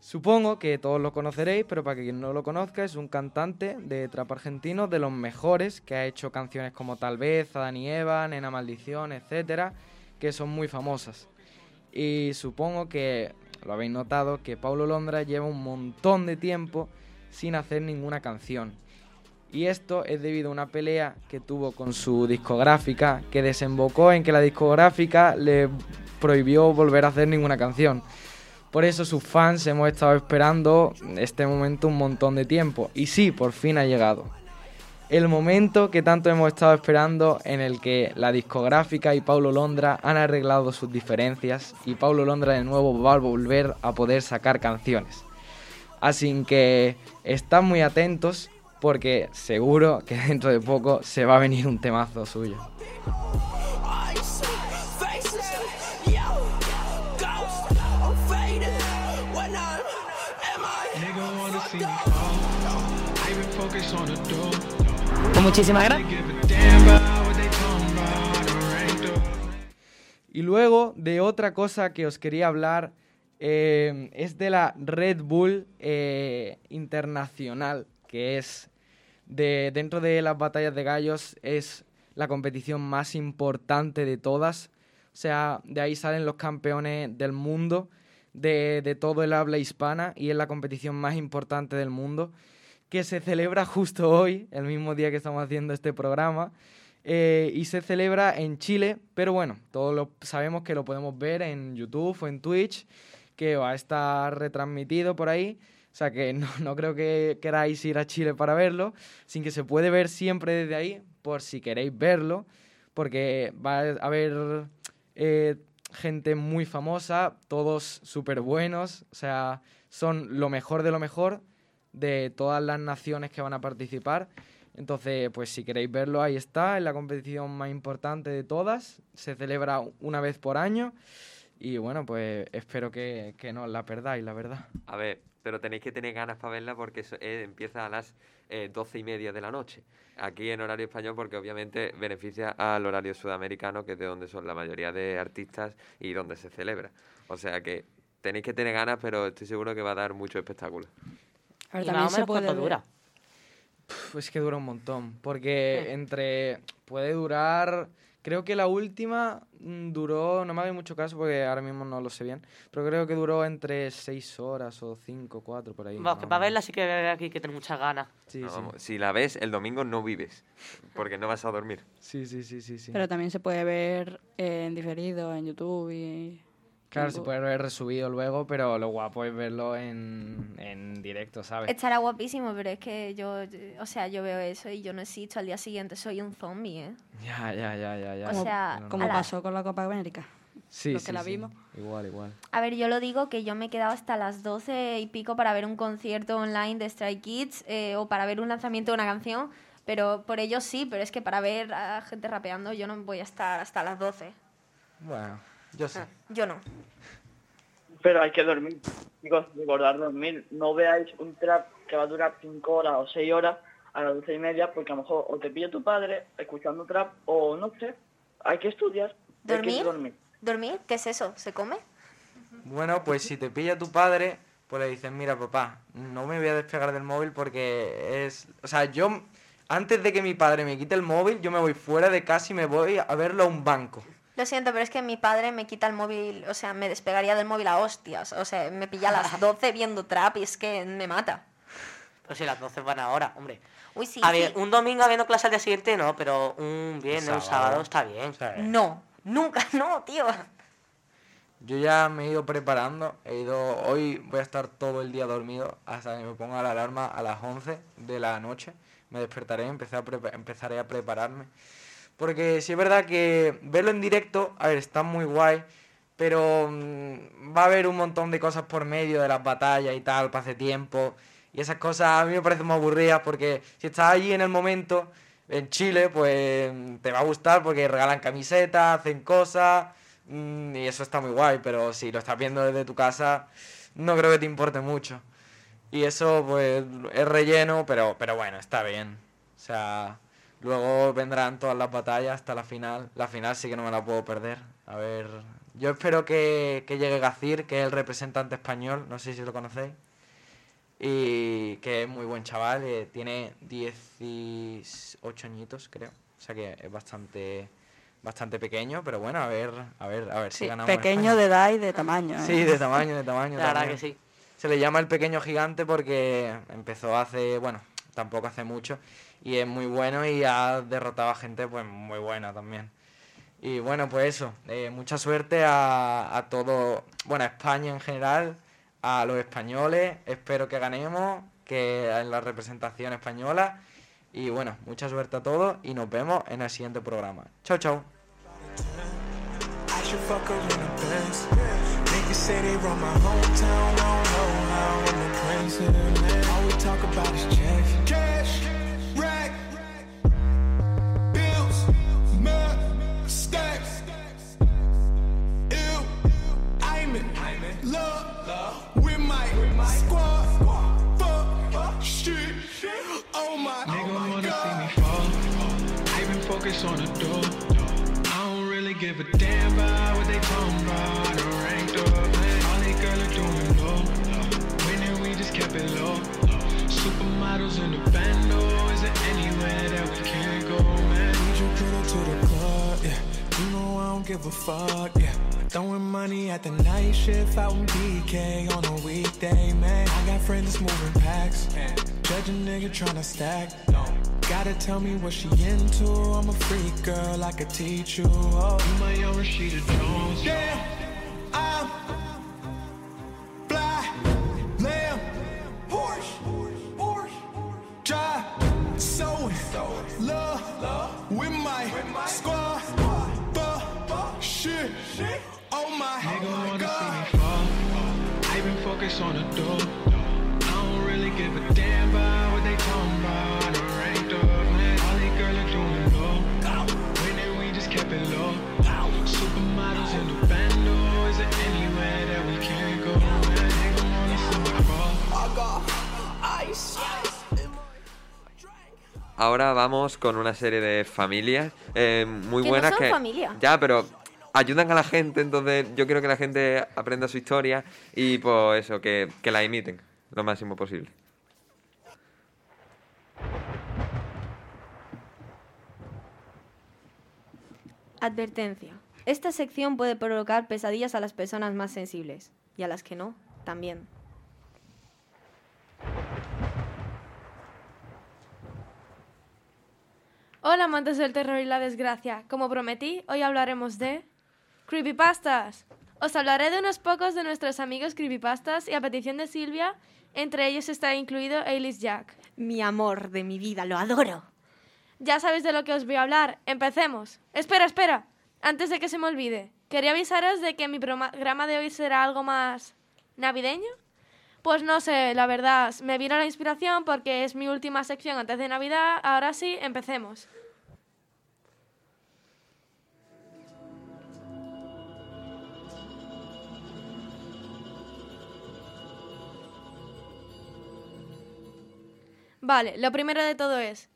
Supongo que todos lo conoceréis, pero para quien no lo conozca, es un cantante de trap argentino de los mejores, que ha hecho canciones como Tal vez, Adán y Eva, Nena Maldición, etcétera, que son muy famosas. Y supongo que lo habéis notado que Paulo Londra lleva un montón de tiempo sin hacer ninguna canción. Y esto es debido a una pelea que tuvo con su discográfica, que desembocó en que la discográfica le prohibió volver a hacer ninguna canción. Por eso sus fans hemos estado esperando este momento un montón de tiempo. Y sí, por fin ha llegado. El momento que tanto hemos estado esperando en el que la discográfica y Paulo Londra han arreglado sus diferencias y Paulo Londra de nuevo va a volver a poder sacar canciones. Así que estad muy atentos porque seguro que dentro de poco se va a venir un temazo suyo. Ranked up. Y luego de otra cosa que os quería hablar eh, es de la Red Bull eh, Internacional, que es de dentro de las batallas de gallos es la competición más importante de todas. O sea, de ahí salen los campeones del mundo, de, de todo el habla hispana, y es la competición más importante del mundo, que se celebra justo hoy, el mismo día que estamos haciendo este programa. Eh, y se celebra en Chile, pero bueno, todos lo, sabemos que lo podemos ver en YouTube o en Twitch, que va a estar retransmitido por ahí. O sea que no, no creo que queráis ir a Chile para verlo, sin que se puede ver siempre desde ahí, por si queréis verlo, porque va a haber eh, gente muy famosa, todos súper buenos, o sea, son lo mejor de lo mejor de todas las naciones que van a participar. Entonces, pues si queréis verlo, ahí está, es la competición más importante de todas. Se celebra una vez por año. Y bueno, pues espero que, que no la perdáis, la verdad. A ver, pero tenéis que tener ganas para verla porque eso, eh, empieza a las eh, doce y media de la noche. Aquí en horario español porque obviamente beneficia al horario sudamericano, que es de donde son la mayoría de artistas y donde se celebra. O sea que tenéis que tener ganas, pero estoy seguro que va a dar mucho espectáculo. A ver, Y también se puede dura. Pues que dura un montón. Porque entre. Puede durar. Creo que la última mm, duró. No me hagáis mucho caso porque ahora mismo no lo sé bien. Pero creo que duró entre 6 horas o 5, 4 por ahí. Vamos, más que para verla sí que hay que tener muchas ganas. Sí, No, sí. vamos, Si la ves, el domingo no vives, porque no vas a dormir. Sí, sí, sí, sí. sí. Pero también se puede ver en diferido en YouTube y... Claro, se puede ver resubido luego, pero lo guapo es verlo en, en directo, ¿sabes? Estará guapísimo, pero es que yo, o sea, yo veo eso y yo no existo al día siguiente, soy un zombie, ¿eh? Ya, ya, ya, ya. ya. O sea, No, no, Como la- pasó con la Copa América. Sí, los sí, que la sí. vimos. Igual, igual. A ver, yo lo digo que yo me he quedado hasta las 12 y pico para ver un concierto online de Stray Kids eh, o para ver un lanzamiento de una canción, pero por ello sí, pero es que para ver a gente rapeando yo no voy a estar hasta las 12. Bueno, Yo sí. Yo no. Pero hay que dormir. Chicos, recordar dormir. No veáis un trap que va a durar 5 horas o 6 horas a las 12 y media, porque a lo mejor o te pilla tu padre escuchando trap o no sé. Hay que estudiar. Hay que ¿Dormir? dormir. ¿Dormir? ¿Qué es eso? ¿Se come? Bueno, pues si te pilla tu padre, pues le dices, mira papá, no me voy a despegar del móvil porque es... O sea, yo, antes de que mi padre me quite el móvil, yo me voy fuera de casa y me voy a verlo a un banco. Lo siento, pero es que mi padre me quita el móvil, o sea, me despegaría del móvil a hostias. O sea, me pilla a las [LAUGHS] 12 viendo trap y es que me mata. Pero si las 12 van ahora, hombre. Uy, sí, a ver, sí. un domingo habiendo clase al día siguiente, no, pero un viernes, un sábado está bien. No, nunca, [LAUGHS] no, tío. Yo ya me he ido preparando, he ido, hoy voy a estar todo el día dormido hasta que me ponga la alarma a las 11 de la noche. Me despertaré, empecé a empezaré a prepararme. Porque sí es verdad que verlo en directo, a ver, está muy guay, pero mm, va a haber un montón de cosas por medio de las batallas y tal, pase tiempo. Y esas cosas a mí me parecen muy aburridas porque si estás allí en el momento, en Chile, pues te va a gustar porque regalan camisetas, hacen cosas mm, y eso está muy guay, pero si lo estás viendo desde tu casa, no creo que te importe mucho. Y eso pues es relleno, pero, pero bueno, está bien. O sea, luego vendrán todas las batallas hasta la final. La final sí que no me la puedo perder. A ver, yo espero que, que llegue Gacir, que es el representante español, no sé si lo conocéis. Y que es muy buen chaval, eh, tiene 18 añitos creo. O sea que es bastante bastante pequeño, pero bueno, a ver, a ver, a ver si ganamos. pequeño de edad y de tamaño. ¿eh? Sí, de tamaño, de tamaño. [LAUGHS] La verdad que sí. Se le llama el pequeño gigante porque empezó hace, bueno, tampoco hace mucho. Y es muy bueno y ha derrotado a gente pues muy buena también. Y bueno, pues eso, eh, mucha suerte a, todo, bueno, a España en general, a los españoles, espero que ganemos, que en la representación española. Y bueno, mucha suerte a todos y nos vemos en el siguiente programa. Chao, chao. Focused on the door. I don't really give a damn about what they talking about. I done ranked up. All they girls are doing low. Winning, we just kept it low. Supermodels in the bando. Is there anywhere that we don't give a fuck, yeah. Throwing money at the night shift out in BK on a weekday, man. I got friends that's moving packs. Judge a nigga tryna stack. no. Gotta tell me what she into. I'm a freak girl, I could teach you. Oh, You my own Rashida Jones. Damn, I'm fly, lamb, Porsche, Porsche, Porsche, drive, so love with my squad, wanna God. see me fall. I've been focused on the door. I don't really give a damn about what they talking about. I done ranked up, man. All they girls are doing low. Winning, we just kept it low. Supermodels in the bando. Is there anywhere that we can't go, man? Nigga wanna see me fall. I got ice. Ahora vamos con una serie de familias eh, muy Que no buenas son que familia. ya, pero ayudan a la gente, entonces yo quiero que la gente aprenda su historia y pues eso, que, que la imiten lo máximo posible. Advertencia. Esta sección puede provocar pesadillas a las personas más sensibles. Y a las que no, también. Hola amantes del terror y la desgracia. Como prometí, hoy hablaremos de creepypastas. Os hablaré de unos pocos de nuestros amigos creepypastas y a petición de Silvia, entre ellos está incluido Alice Jack. Mi amor de mi vida, lo adoro. Ya sabéis de lo que os voy a hablar. Empecemos. Espera, espera. Antes de que se me olvide, quería avisaros de que mi programa de hoy será algo más navideño. Pues no sé, la verdad, me vino la inspiración porque es mi última sección antes de Navidad. Ahora sí, empecemos. Vale, lo primero de todo es,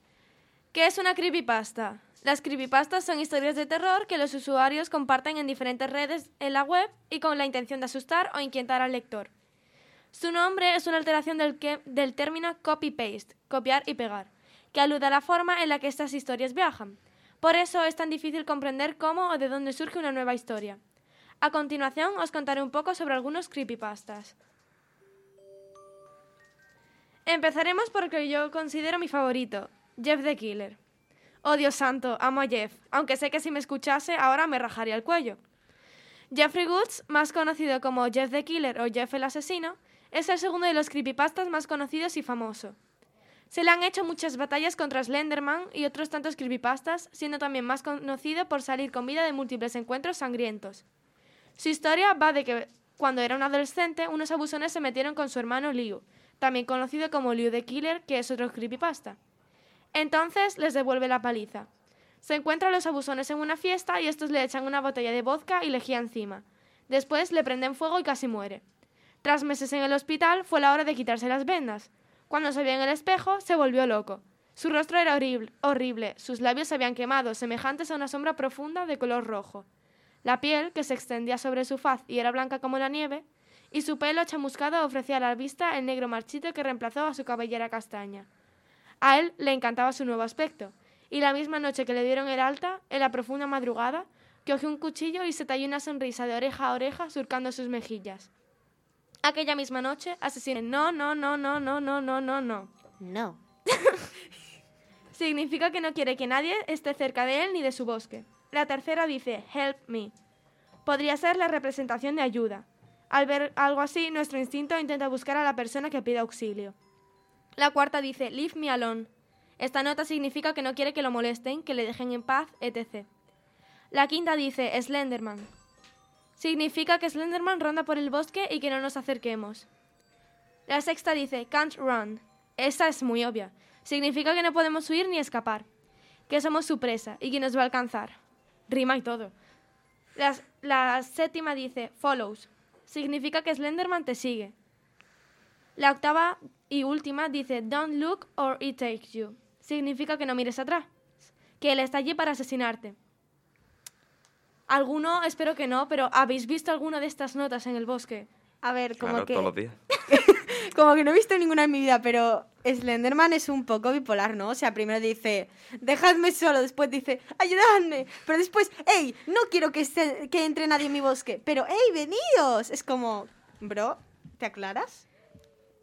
¿qué es una creepypasta? Las creepypastas son historias de terror que los usuarios comparten en diferentes redes en la web y con la intención de asustar o inquietar al lector. Su nombre es una alteración del, término copy-paste, copiar y pegar, que alude a la forma en la que estas historias viajan. Por eso es tan difícil comprender cómo o de dónde surge una nueva historia. A continuación os contaré un poco sobre algunos creepypastas. Empezaremos por el que yo considero mi favorito, Jeff the Killer. Oh Dios santo, amo a Jeff, aunque sé que si me escuchase ahora me rajaría el cuello. Jeffrey Woods, más conocido como Jeff the Killer o Jeff el asesino, es el segundo de los creepypastas más conocidos y famoso. Se le han hecho muchas batallas contra Slenderman y otros tantos creepypastas, siendo también más conocido por salir con vida de múltiples encuentros sangrientos. Su historia va de que, cuando era un adolescente, unos abusones se metieron con su hermano Liu, también conocido como Liu the Killer, que es otro creepypasta. Entonces les devuelve la paliza. Se encuentran los abusones en una fiesta y estos le echan una botella de vodka y lejía encima. Después le prenden fuego y casi muere. Tras meses en el hospital fue la hora de quitarse las vendas. Cuando se vio en el espejo, se volvió loco. Su rostro era horrible, horrible, sus labios se habían quemado, semejantes a una sombra profunda de color rojo. La piel, que se extendía sobre su faz y era blanca como la nieve, y su pelo chamuscado ofrecía a la vista el negro marchito que reemplazó a su cabellera castaña. A él le encantaba su nuevo aspecto, y la misma noche que le dieron el alta, en la profunda madrugada, cogió un cuchillo y se talló una sonrisa de oreja a oreja surcando sus mejillas. Aquella misma noche asesinó. No, no, no, no, no, no, no, no, no. No. [LAUGHS] Significa que no quiere que nadie esté cerca de él ni de su bosque. La tercera dice, help me. Podría ser la representación de ayuda. Al ver algo así, nuestro instinto intenta buscar a la persona que pide auxilio. La cuarta dice, leave me alone. Esta nota significa que no quiere que lo molesten, que le dejen en paz, etc. La quinta dice, Slenderman. Significa que Slenderman ronda por el bosque y que no nos acerquemos. La sexta dice, can't run. Esta es muy obvia. Significa que no podemos huir ni escapar. Que somos su presa y que nos va a alcanzar. Rima y todo. La séptima dice, follows. Significa que Slenderman te sigue. La octava y última dice, don't look or it takes you. Significa que no mires atrás. Que él está allí para asesinarte. Alguno, espero que no, pero ¿habéis visto alguna de estas notas en el bosque? A ver, como Claro, que... todos los días. [LAUGHS] Como que no he visto ninguna en mi vida, pero Slenderman es un poco bipolar, ¿no? O sea, primero dice, dejadme solo, después dice, ayudadme, pero después, hey, no quiero que, entre nadie en mi bosque, pero hey, venidos. Es como, bro, ¿te aclaras?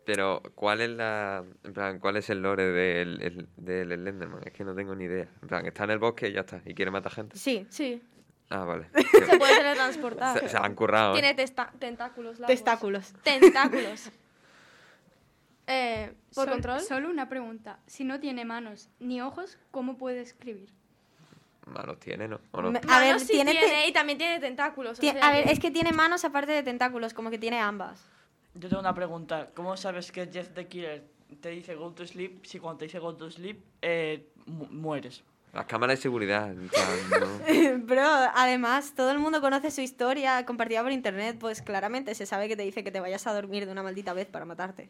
Pero, ¿cuál es la. En plan, ¿cuál es el lore del, el- del Slenderman? Es que no tengo ni idea. En plan, está en el bosque y ya está. ¿Y quiere matar gente? Sí. Sí. Ah, vale. [LAUGHS] Se puede teletransportar. Se, se han currado. ¿eh? Tiene testa- tentáculos largos. Testáculos. Tentáculos. Eh, ¿Por Sol- control? Solo una pregunta. Si no tiene manos ni ojos, ¿cómo puede escribir? Manos tiene, ¿no? ¿O no? A ver, sí tiene tiene, y también tiene tentáculos. o Tie- sea a ver, que- es que tiene manos aparte de tentáculos, como que tiene ambas. Yo tengo una pregunta. ¿Cómo sabes que Jeff the Killer te dice go to sleep si cuando te dice go to sleep eh, mu- mueres? Las cámaras de seguridad. no. [LAUGHS] Bro, además, todo el mundo conoce su historia compartida por internet, pues claramente se sabe que te dice que te vayas a dormir de una maldita vez para matarte.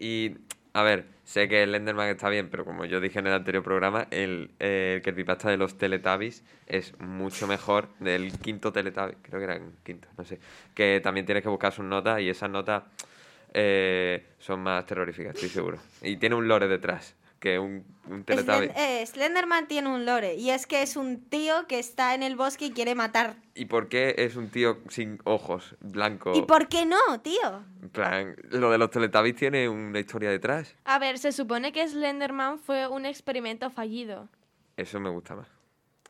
Y, a ver, sé que el Enderman está bien, pero como yo dije en el anterior programa, el, eh, el creepypasta de los Teletubbies es mucho mejor del quinto Teletubbies, creo que era el quinto, no sé, que también tienes que buscar sus notas y esas notas eh, son más terroríficas, estoy seguro. Y tiene un lore detrás, que un, un Teletubby... Slend- eh, Slenderman tiene un lore, y es que es un tío que está en el bosque y quiere matar. ¿Y por qué es un tío sin ojos, blanco? ¿Y por qué no, tío? En plan, lo de los Teletubbies tiene una historia detrás. A ver, se supone que Slenderman fue un experimento fallido. Eso me gusta más.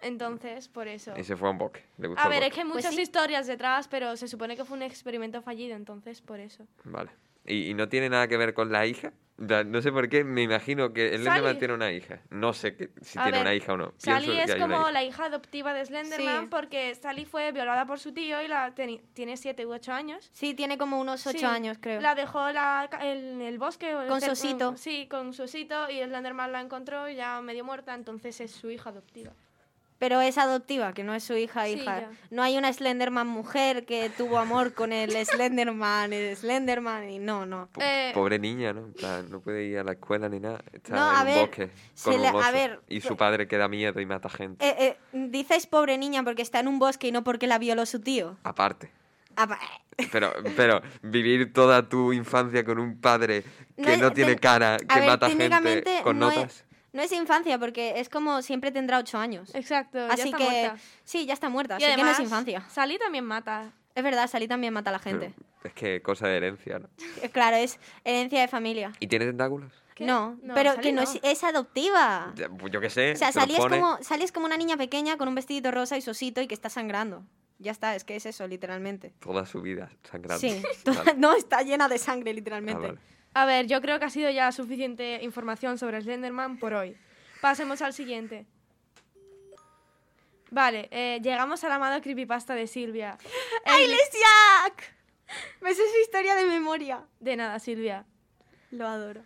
Entonces, por eso. Y se fue a un bosque. Le gustó A ver, es que hay muchas historias detrás, pero se supone que fue un experimento fallido, entonces por eso. Vale. ¿Y, y no tiene nada que ver con la hija? No sé por qué, me imagino que el Enderman Sally. tiene una hija. No sé que- si A tiene ver, una hija o no. Sally Pienso que es una como hija. la hija adoptiva de Slenderman Sí. porque Sally fue violada por su tío y la teni- tiene 7 u 8 años. Sí, tiene como unos ocho Sí, años, creo. La dejó la- en el bosque. o Con su osito. Sí, con su osito y Slenderman la encontró y ya medio muerta, entonces es su hija adoptiva. Pero es adoptiva, que no es su hija, Sí, hija. ya. No hay una Slenderman mujer que tuvo amor con el Slenderman, el Slenderman, y no, no. Eh, Pobre niña, ¿no? No puede ir a la escuela ni nada. Está No, en a un ver, bosque se con un le- a oso. ver, y su padre que da miedo y mata gente. Eh, eh, dices pobre niña porque está en un bosque y no porque la violó su tío. Aparte. Ah, Pero, pero vivir toda tu infancia con un padre que No, no, tiene cara, a que ver, mata gente con no es- notas. No es infancia porque es como siempre tendrá ocho años. Exacto, ya Así está que muerta. sí, ya está muerta, Y así que no es infancia. Sally también mata. Es verdad, Sally también mata a la gente. Es que cosa de herencia, ¿no? Eh, Claro, es herencia de familia. ¿Y tiene tentáculos? No, No, pero Sally que no, no. Es, es adoptiva. Ya, pues yo qué sé. O sea, Sally es, como, Sally es como una niña pequeña con un vestidito rosa y su osito y que está sangrando. Ya está, es que es eso, literalmente. Toda su vida sangrando. Sí, [LAUGHS] Vale. [LAUGHS] no, está llena de sangre, Ah, literalmente. vale. A ver, yo creo que ha sido ya suficiente información sobre Slenderman por hoy. Pasemos al siguiente. Vale, eh, llegamos al amado creepypasta de Silvia. ¡Ay, El-! Me sé su historia de memoria. De nada, Silvia. Lo adoro.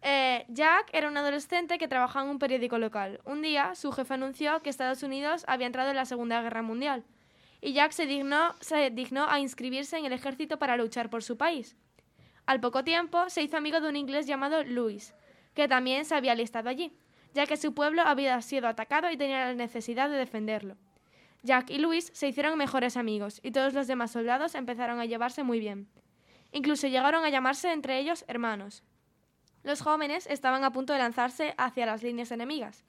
Eh, Jack era un adolescente que trabajaba en un periódico local. Un día, su jefe anunció que Estados Unidos había entrado en la Segunda Guerra Mundial. Y Jack se dignó, se dignó a inscribirse en el ejército para luchar por su país. Al poco tiempo, se hizo amigo de un inglés llamado Louis, que también se había alistado allí, ya que su pueblo había sido atacado y tenía la necesidad de defenderlo. Jack y Louis se hicieron mejores amigos y todos los demás soldados empezaron a llevarse muy bien. Incluso llegaron a llamarse entre ellos hermanos. Los jóvenes estaban a punto de lanzarse hacia las líneas enemigas,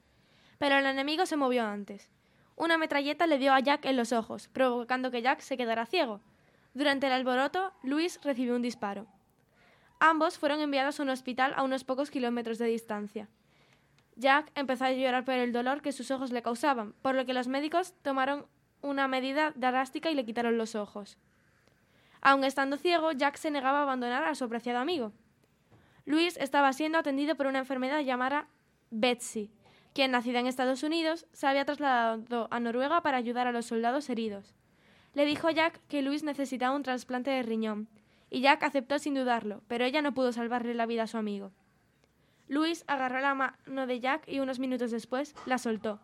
pero el enemigo se movió antes. Una metralleta le dio a Jack en los ojos, provocando que Jack se quedara ciego. Durante el alboroto, Luis recibió un disparo. Ambos fueron enviados a un hospital a unos pocos kilómetros de distancia. Jack empezó a llorar por el dolor que sus ojos le causaban, por lo que los médicos tomaron una medida drástica y le quitaron los ojos. Aun estando ciego, Jack se negaba a abandonar a su apreciado amigo. Luis estaba siendo atendido por una enfermedad llamada Betsy, quien, nacida en Estados Unidos, se había trasladado a Noruega para ayudar a los soldados heridos. Le dijo Jack que Luis necesitaba un trasplante de riñón, y Jack aceptó sin dudarlo, pero ella no pudo salvarle la vida a su amigo. Luis agarró la mano de Jack y unos minutos después la soltó.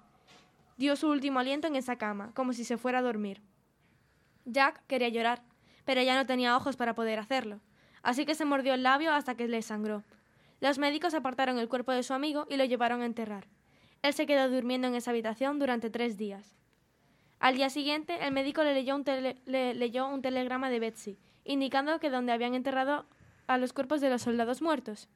Dio su último aliento en esa cama, como si se fuera a dormir. Jack quería llorar, pero ya no tenía ojos para poder hacerlo, así que se mordió el labio hasta que le sangró. Los médicos apartaron el cuerpo de su amigo y lo llevaron a enterrar. Él se quedó durmiendo en esa habitación durante tres días. Al día siguiente, el médico le leyó un, tele- le leyó un telegrama de Betsy, indicando que donde habían enterrado a los cuerpos de los soldados muertos.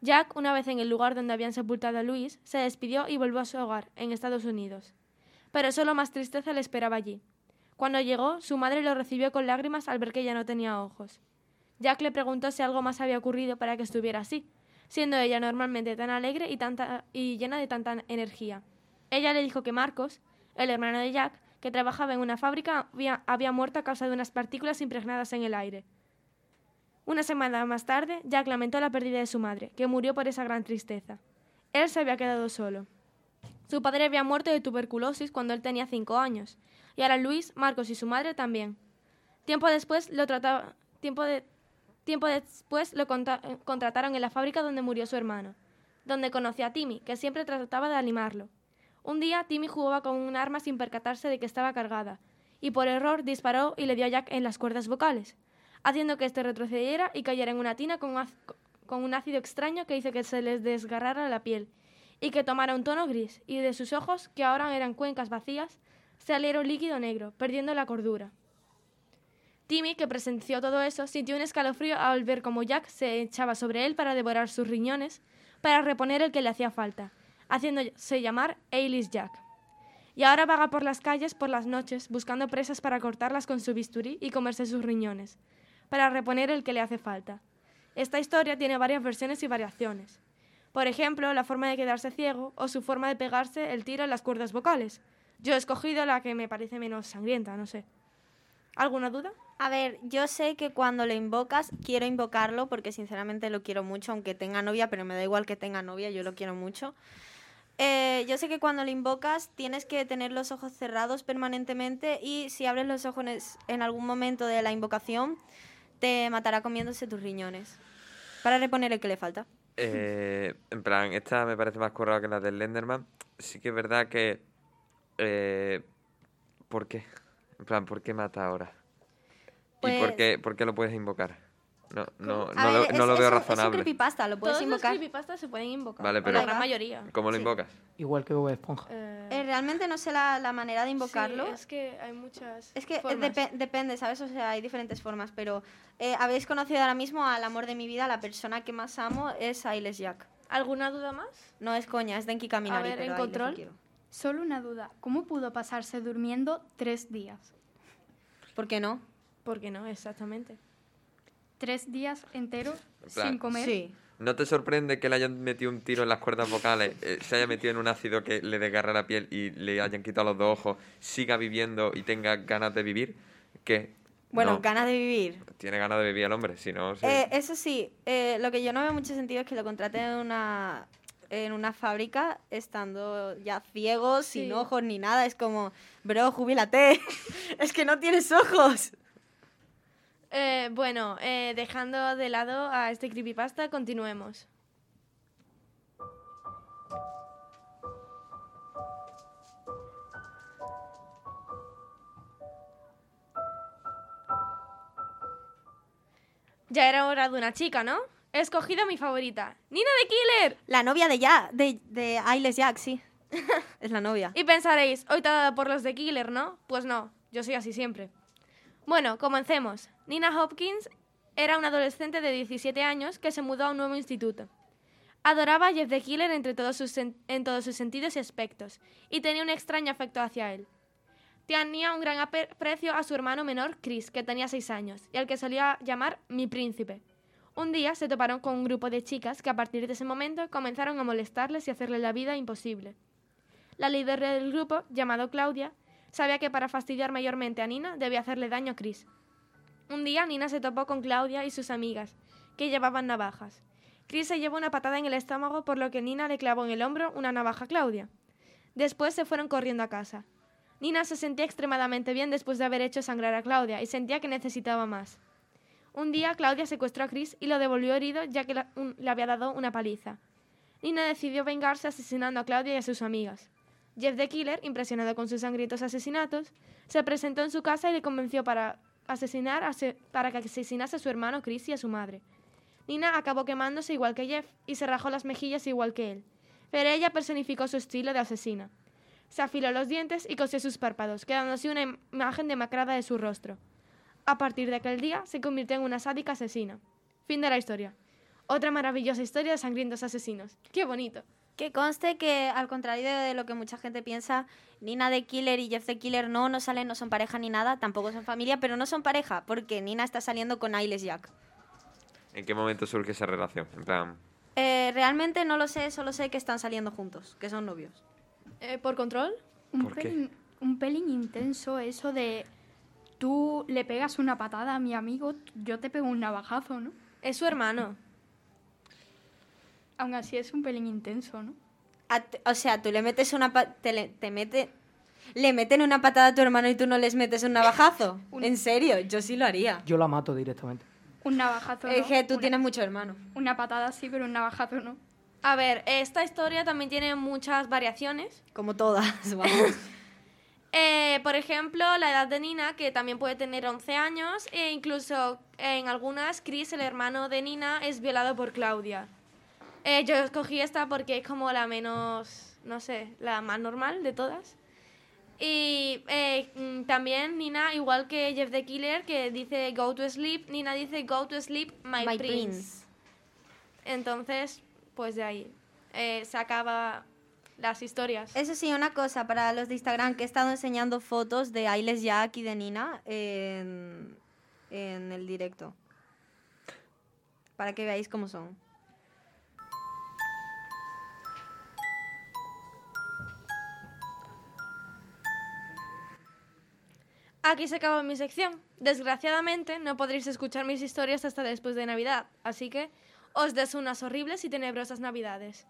Jack, una vez en el lugar donde habían sepultado a Luis, se despidió y volvió a su hogar, en Estados Unidos. Pero solo más tristeza le esperaba allí. Cuando llegó, su madre lo recibió con lágrimas al ver que ya no tenía ojos. Jack le preguntó si algo más había ocurrido para que estuviera así, siendo ella normalmente tan alegre y, tanta, y llena de tanta energía. Ella le dijo que Marcos, el hermano de Jack, que trabajaba en una fábrica, había, había muerto a causa de unas partículas impregnadas en el aire. Una semana más tarde, Jack lamentó la pérdida de su madre, que murió por esa gran tristeza. Él se había quedado solo. Su padre había muerto de tuberculosis cuando él tenía cinco años, y ahora Luis, Marcos y su madre también. Tiempo después lo trataba, tiempo de, tiempo después lo contrataron en la fábrica donde murió su hermano, donde conoció a Timmy, que siempre trataba de animarlo. Un día Timmy jugaba con un arma sin percatarse de que estaba cargada, y por error disparó y le dio a Jack en las cuerdas vocales, haciendo que éste retrocediera y cayera en una tina con, un ácido extraño que hizo que se les desgarrara la piel, y que tomara un tono gris, y de sus ojos, que ahora eran cuencas vacías, saliera un líquido negro, perdiendo la cordura. Timmy, que presenció todo eso, sintió un escalofrío al ver cómo Jack se echaba sobre él para devorar sus riñones, para reponer el que le hacía falta, haciéndose llamar Ailis Jack. Y ahora vaga por las calles por las noches, buscando presas para cortarlas con su bisturí y comerse sus riñones, para reponer el que le hace falta. Esta historia tiene varias versiones y variaciones. Por ejemplo, la forma de quedarse ciego o su forma de pegarse el tiro en las cuerdas vocales. Yo he escogido la que me parece menos sangrienta, no sé. ¿Alguna duda? A ver, yo sé que cuando le invocas, quiero invocarlo porque sinceramente lo quiero mucho, aunque tenga novia, pero me da igual que tenga novia, yo lo quiero mucho. Eh, yo sé que cuando le invocas tienes que tener los ojos cerrados permanentemente y si abres los ojos en- algún momento de la invocación, te matará comiéndose tus riñones. Para reponer el que le falta. Eh, en plan, esta me parece más currada que la del Lenderman. Sí que es verdad que eh, ¿por qué? En plan, ¿por qué mata ahora? ¿Y Pues- por qué, por qué lo puedes invocar? No, no, A no, lo, ver, no es- lo es veo un- Es un razonable. creepypasta, lo puedes Todos invocar. los creepypastas se pueden invocar. Vale, pero- la gran mayoría. ¿Cómo lo Sí. invocas? Igual que Bob Esponja. Eh, realmente no sé la, la manera de invocarlo. Sí, es que hay muchas Es que eh, formas. depe- depende, ¿sabes? O sea, hay diferentes formas, pero eh, habéis conocido ahora mismo al amor de mi vida, la persona que más amo es Ailes Jack. ¿Alguna duda más? No es coña, es Denki Kaminari. ver, pero en lo control. Solo una duda. ¿Cómo pudo pasarse durmiendo tres días? ¿Por qué no? ¿Por qué no? Exactamente. ¿Tres días enteros plan, sin comer? ¿No te sorprende que le hayan metido un tiro en las cuerdas vocales, eh, se haya metido en un ácido que le desgarra la piel y le hayan quitado los dos ojos, siga viviendo y tenga ganas de vivir? Que Bueno, no, ganas de vivir. tiene ganas de vivir el hombre, si no... se- Eh, eso sí, eh, lo que yo no veo mucho sentido es que lo contraten en una, en una fábrica estando ya ciego, sin Sí. ojos ni nada. Es como, bro, jubílate. [LAUGHS] es que no tienes ojos. Eh, bueno, eh, dejando de lado a este creepypasta, continuemos. Ya era hora de una chica, ¿no? He escogido a mi favorita, Nina de Killer. La novia de ya, de, de Ailes Jack, sí. [LAUGHS] es la novia. Y pensaréis, hoy te ha dado por los de Killer, ¿no? Pues no, yo soy así siempre. Bueno, comencemos. Nina Hopkins era una adolescente de 17 años que se mudó a un nuevo instituto. Adoraba a Jeff the Killer entre todos sus en todos sus sentidos y aspectos, y tenía un extraño afecto hacia él. Tenía un gran aprecio a su hermano menor, Chris, que tenía 6 años, y al que solía llamar mi príncipe. Un día se toparon con un grupo de chicas que a partir de ese momento comenzaron a molestarles y hacerle la vida imposible. La líder del grupo, llamado Claudia, sabía que para fastidiar mayormente a Nina debía hacerle daño a Chris. Un día Nina se topó con Claudia y sus amigas, que llevaban navajas. Chris se llevó una patada en el estómago por lo que Nina le clavó en el hombro una navaja a Claudia. Después se fueron corriendo a casa. Nina se sentía extremadamente bien después de haber hecho sangrar a Claudia y sentía que necesitaba más. Un día Claudia secuestró a Chris y lo devolvió herido ya que le había dado una paliza. Nina decidió vengarse asesinando a Claudia y a sus amigas. Jeff the Killer, impresionado con sus sangrientos asesinatos, se presentó en su casa y le convenció para, asesinar para que asesinase a su hermano Chris y a su madre. Nina acabó quemándose igual que Jeff y se rajó las mejillas igual que él, pero ella personificó su estilo de asesina. Se afiló los dientes y cosió sus párpados, quedando así una im- imagen demacrada de su rostro. A partir de aquel día se convirtió en una sádica asesina. Fin de la historia. Otra maravillosa historia de sangrientos asesinos. ¡Qué bonito! Que conste que, al contrario de lo que mucha gente piensa, Nina de Killer y Jeff de Killer no, no salen, no son pareja ni nada, tampoco son familia, pero no son pareja, porque Nina está saliendo con Ailes Jack. ¿En qué momento surge esa relación? En plan, Eh, realmente no lo sé, solo sé que están saliendo juntos, que son novios. Eh, ¿Por control? Un ¿Por qué? pelín, un pelín intenso eso de tú le pegas una patada a mi amigo, yo te pego un navajazo, ¿no? Es su hermano. Aún así es un pelín intenso, ¿no? O sea, tú le metes una te, le, te mete le meten una patada a tu hermano y tú no les metes un navajazo. En serio, yo sí lo haría. Yo la mato directamente. Un navajazo Es no. que tú Una- tienes mucho hermano. Una patada sí, pero un navajazo no. A ver, esta historia también tiene muchas variaciones. Como todas, [LAUGHS] vamos. Eh, por ejemplo, la edad de Nina, que también puede tener 11 años, e incluso en algunas, Chris, el hermano de Nina, es violado por Claudia. Eh, yo escogí esta porque es como la menos, no sé, la más normal de todas. Y eh, mm, también Nina, igual que Jeff the Killer, que dice go to sleep, Nina dice go to sleep, my, My prince. prince. Entonces, pues de ahí eh, se acaba las historias. Eso sí, una cosa para los de Instagram, que he estado enseñando fotos de Ailes Jack y de Nina en, en el directo. Para que veáis cómo son. Aquí se acaba mi sección. Desgraciadamente no podréis escuchar mis historias hasta después de Navidad, así que os deseo unas horribles y tenebrosas Navidades.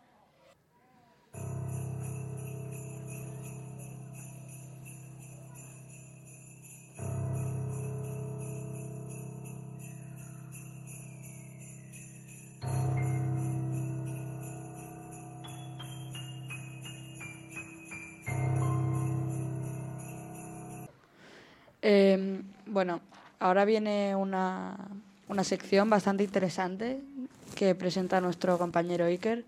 Eh, bueno, ahora viene una, una sección bastante interesante que presenta nuestro compañero Iker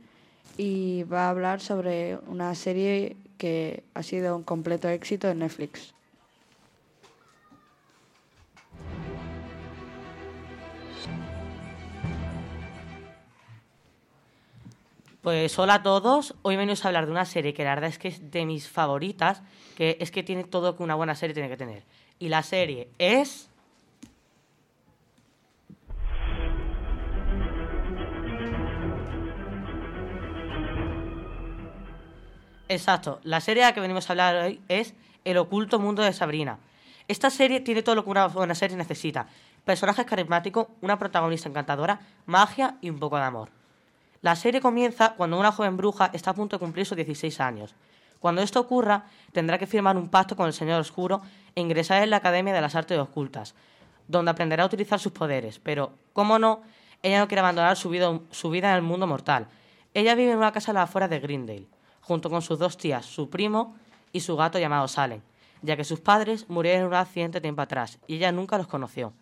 y va a hablar sobre una serie que ha sido un completo éxito en Netflix. Pues hola a todos, hoy venimos a hablar de una serie que la verdad es que es de mis favoritas, que es que tiene todo que una buena serie tiene que tener. Y la serie es... Exacto, la serie de la que venimos a hablar hoy es El oculto mundo de Sabrina. Esta serie tiene todo lo que una buena serie necesita. Personajes carismáticos, una protagonista encantadora, magia y un poco de amor. La serie comienza cuando una joven bruja está a punto de cumplir sus 16 años. Cuando esto ocurra, tendrá que firmar un pacto con el Señor Oscuro e ingresar en la Academia de las Artes Ocultas, donde aprenderá a utilizar sus poderes. Pero, como no, ella no quiere abandonar su vida, en el mundo mortal. Ella vive en una casa a las afueras de Greendale, junto con sus dos tías, su primo y su gato llamado Salem, ya que sus padres murieron en un accidente tiempo atrás y ella nunca los conoció.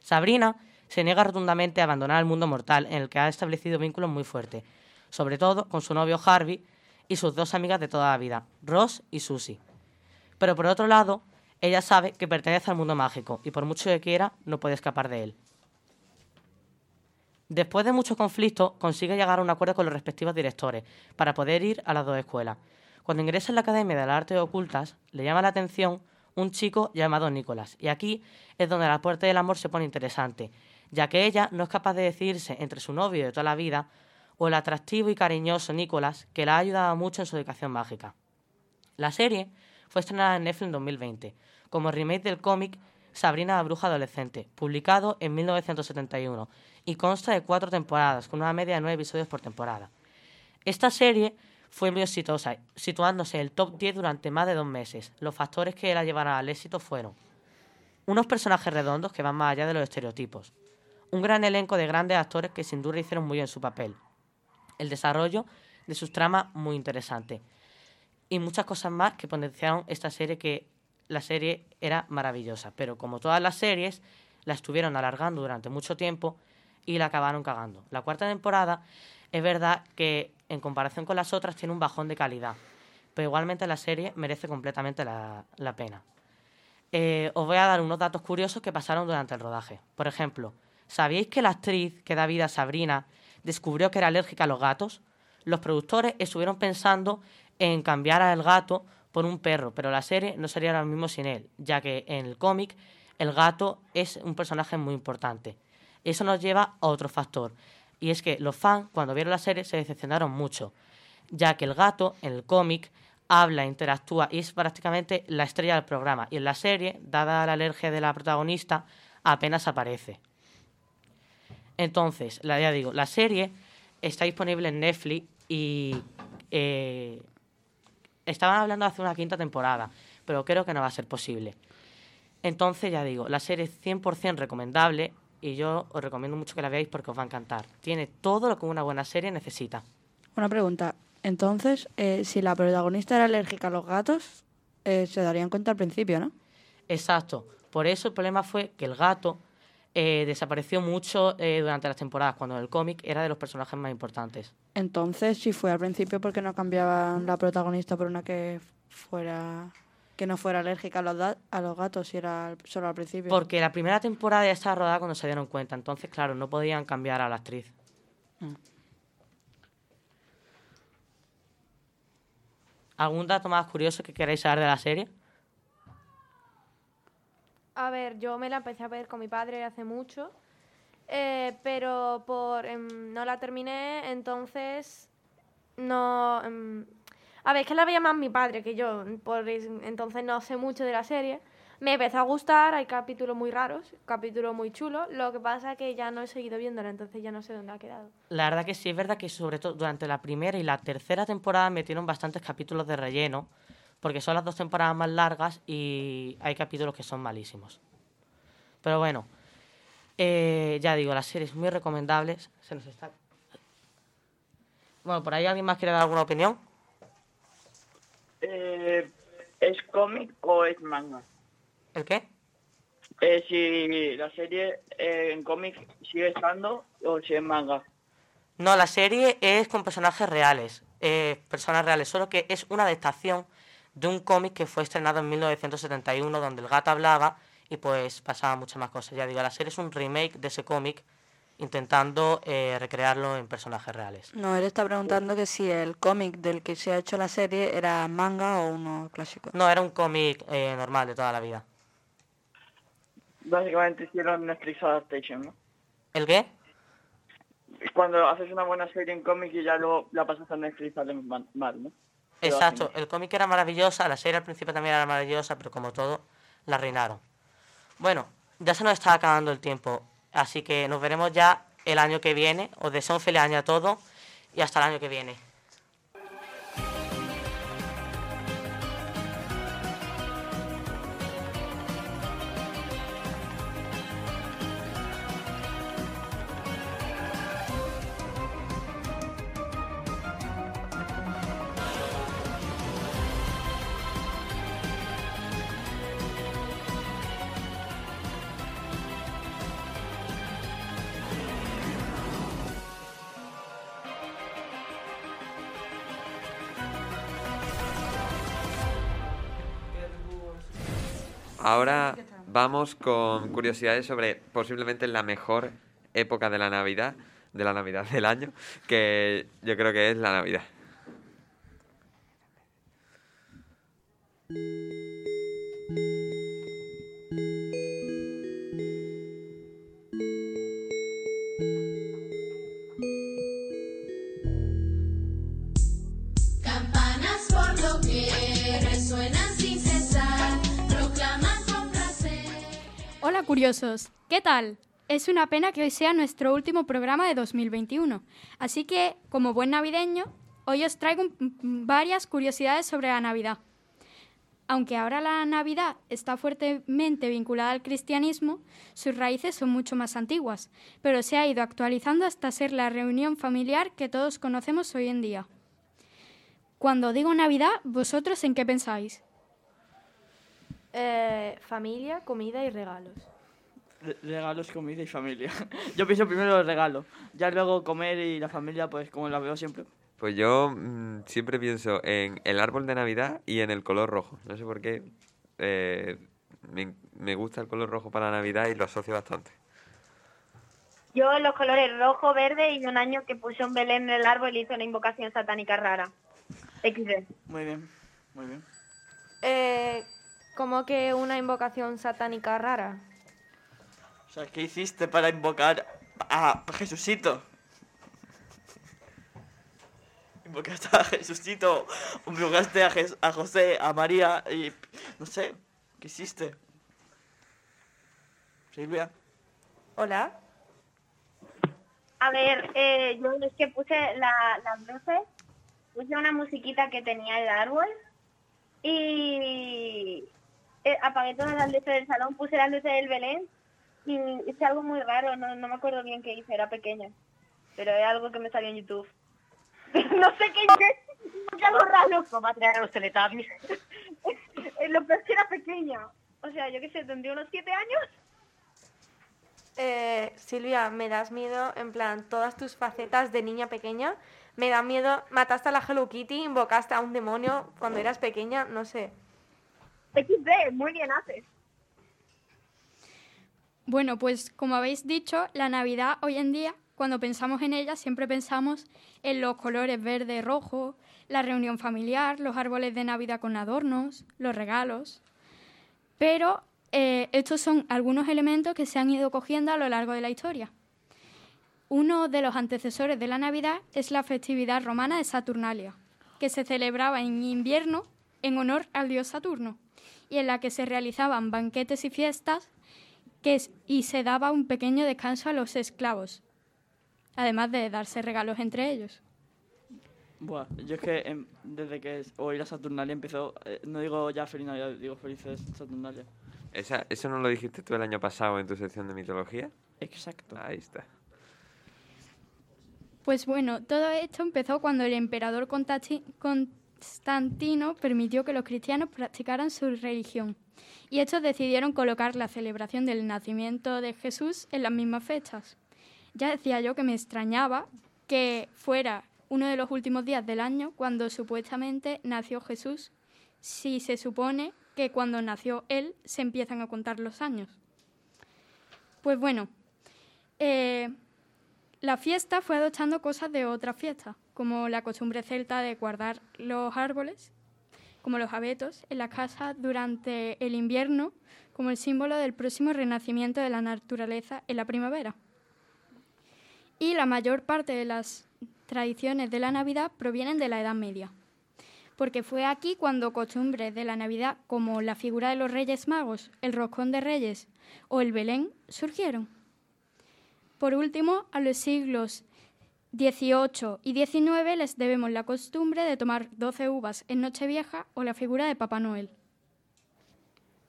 Sabrina se niega rotundamente a abandonar el mundo mortal en el que ha establecido vínculos muy fuertes, sobre todo con su novio Harvey y sus dos amigas de toda la vida, Ross y Susie. Pero por otro lado, ella sabe que pertenece al mundo mágico y por mucho que quiera, no puede escapar de él. Después de muchos conflictos, consigue llegar a un acuerdo con los respectivos directores para poder ir a las dos escuelas. Cuando ingresa en la Academia de las Artes Ocultas, le llama la atención un chico llamado Nicolás. Y aquí es donde la puerta del amor se pone interesante, ya que ella no es capaz de decidirse entre su novio de toda la vida o el atractivo y cariñoso Nicolás, que la ha ayudado mucho en su educación mágica. La serie fue estrenada en Netflix en 2020, como remake del cómic Sabrina la Bruja Adolescente, publicado en 1971, y consta de cuatro temporadas, con una media de nueve episodios por temporada. Esta serie fue muy exitosa, situándose en el top 10 durante más de dos meses. Los factores que la llevaron al éxito fueron unos personajes redondos que van más allá de los estereotipos, un gran elenco de grandes actores que sin duda hicieron muy bien su papel, el desarrollo de sus tramas muy interesante y muchas cosas más que potenciaron esta serie que la serie era maravillosa, pero como todas las series la estuvieron alargando durante mucho tiempo y la acabaron cagando. La cuarta temporada es verdad que en comparación con las otras tiene un bajón de calidad, pero igualmente la serie merece completamente la, la pena. Eh, os voy a dar unos datos curiosos que pasaron durante el rodaje. Por ejemplo, ¿sabíais que la actriz que da vida a Sabrina descubrió que era alérgica a los gatos? Los productores estuvieron pensando en cambiar al gato por un perro, pero la serie no sería lo mismo sin él, ya que en el cómic el gato es un personaje muy importante. Eso nos lleva a otro factor, y es que los fans, cuando vieron la serie, se decepcionaron mucho, ya que el gato, en el cómic, habla, interactúa y es prácticamente la estrella del programa. Y en la serie, dada la alergia de la protagonista, apenas aparece. Entonces, la, ya digo, la serie está disponible en Netflix y eh, estaban hablando de hacer una quinta temporada, pero creo que no va a ser posible. Entonces, ya digo, la serie es 100% recomendable y yo os recomiendo mucho que la veáis porque os va a encantar. Tiene todo lo que una buena serie necesita. Una pregunta. Entonces, eh, si la protagonista era alérgica a los gatos, eh, se darían cuenta al principio, ¿no? Exacto. Por eso el problema fue que el gato eh, desapareció mucho eh, durante las temporadas, cuando el cómic era de los personajes más importantes. Entonces, si fue al principio, ¿por qué no cambiaban la protagonista por una que fuera que no fuera alérgica a los, a los gatos si era solo al principio? Porque la primera temporada ya estaba rodada cuando se dieron cuenta, entonces, claro, no podían cambiar a la actriz. Mm. ¿Algún dato más curioso que queráis saber de la serie? A ver, yo me la empecé a ver con mi padre hace mucho, eh, pero por em, no la terminé, entonces no... em, a ver, es que la veía más mi padre que yo, por es- entonces no sé mucho de la serie. Me empezó a gustar, hay capítulos muy raros, capítulos muy chulos, lo que pasa que ya no he seguido viéndola, entonces ya no sé dónde ha quedado. La verdad que sí, es verdad que sobre todo durante la primera y la tercera temporada metieron bastantes capítulos de relleno, porque son las dos temporadas más largas y hay capítulos que son malísimos. Pero bueno, eh, ya digo, la serie es muy recomendable. Se nos está... Bueno, ¿por ahí alguien más quiere dar alguna opinión? Eh, ¿Es cómic o es manga? ¿El qué? Eh, si la serie eh, en cómic sigue estando o si es manga. No, la serie es con personajes reales, eh, personas reales, solo que es una adaptación de un cómic que fue estrenado en 1971 donde el gato hablaba y pues pasaba muchas más cosas. Ya digo, la serie es un remake de ese cómic intentando eh, recrearlo en personajes reales. No, él está preguntando que si el cómic del que se ha hecho la serie era manga o uno clásico. No, era un cómic eh, normal de toda la vida. Básicamente hicieron Netflix Adaptation, ¿no? ¿El qué? Cuando haces una buena serie en cómic y ya luego la pasas a Netflix sale mal, mal, ¿no? Exacto, el cómic era maravillosa, la serie al principio también era maravillosa, pero como todo, la reinaron. Bueno, ya se nos está acabando el tiempo, así que nos veremos ya el año que viene. Os deseo un feliz año a todos y hasta el año que viene. Ahora vamos con curiosidades sobre posiblemente la mejor época de la Navidad, de la Navidad del año, que yo creo que es la Navidad. Curiosos, ¿qué tal? Es una pena que hoy sea nuestro último programa de 2021, así que, como buen navideño, hoy os traigo mm, varias curiosidades sobre la Navidad. Aunque ahora la Navidad está fuertemente vinculada al cristianismo, sus raíces son mucho más antiguas, pero se ha ido actualizando hasta ser la reunión familiar que todos conocemos hoy en día. Cuando digo Navidad, ¿vosotros en qué pensáis? Eh, familia, comida y regalos. Re- Regalos, comida y familia. [LAUGHS] Yo pienso primero los regalos, ya luego comer y la familia, pues como la veo siempre. Pues yo mm, siempre pienso en el árbol de Navidad y en el color rojo. No sé por qué. eh, me, me gusta el color rojo para Navidad y lo asocio bastante. Yo los colores rojo, verde y un año que puse un Belén en el árbol y hice una invocación satánica rara. XD. Muy bien, muy bien. Eh, como que una invocación satánica rara. O sea, ¿qué hiciste para invocar a Jesucito? Invocaste a Jesucito, invocaste a, José, a María y... No sé, ¿qué hiciste? Silvia. Hola. A ver, eh, yo es que puse la- las luces, puse una musiquita que tenía el árbol y eh, apagué todas las luces del salón, puse las luces del Belén y hice algo muy raro, no, no me acuerdo bien qué hice, era pequeña, pero es algo que me salió en YouTube. [LAUGHS] no sé qué hice, hice algo raro. Vamos a traer a los Teletubbies. Lo peor es que era pequeña, o sea, yo qué sé, tendría unos siete años. Eh, Silvia, me das miedo, en plan, todas tus facetas de niña pequeña. Me da miedo, mataste a la Hello Kitty, invocaste a un demonio cuando eras pequeña, no sé. XD, muy bien haces. Bueno, pues como habéis dicho, la Navidad hoy en día, cuando pensamos en ella, siempre pensamos en los colores verde, rojo, la reunión familiar, los árboles de Navidad con adornos, los regalos. Pero eh, estos son algunos elementos que se han ido cogiendo a lo largo de la historia. Uno de los antecesores de la Navidad es la festividad romana de Saturnalia, que se celebraba en invierno en honor al dios Saturno, y en la que se realizaban banquetes y fiestas que es- y se daba un pequeño descanso a los esclavos, además de darse regalos entre ellos. Buah, yo es que em, desde que es- hoy la Saturnalia empezó, eh, no digo ya feliz Navidad, digo felices Saturnalia. Esa, ¿Eso no lo dijiste tú el año pasado en tu sección de mitología? Exacto. Ahí está. Pues bueno, todo esto empezó cuando el emperador Contachi- Constantino permitió que los cristianos practicaran su religión Y estos decidieron colocar la celebración del nacimiento de Jesús en las mismas fechas. Ya decía yo que me extrañaba que fuera uno de los últimos días del año cuando supuestamente nació Jesús, si se supone que cuando nació él se empiezan a contar los años. Pues bueno, eh, la fiesta fue adoptando cosas de otras fiestas, como la costumbre celta de guardar los árboles, como los abetos, en la casa durante el invierno, como el símbolo del próximo renacimiento de la naturaleza en la primavera. Y la mayor parte de las tradiciones de la Navidad provienen de la Edad Media, porque fue aquí cuando costumbres de la Navidad como la figura de los Reyes Magos, el roscón de Reyes o el Belén surgieron. Por último, a los siglos XVIII y XIX les debemos la costumbre de tomar 12 uvas en Nochevieja o la figura de Papá Noel.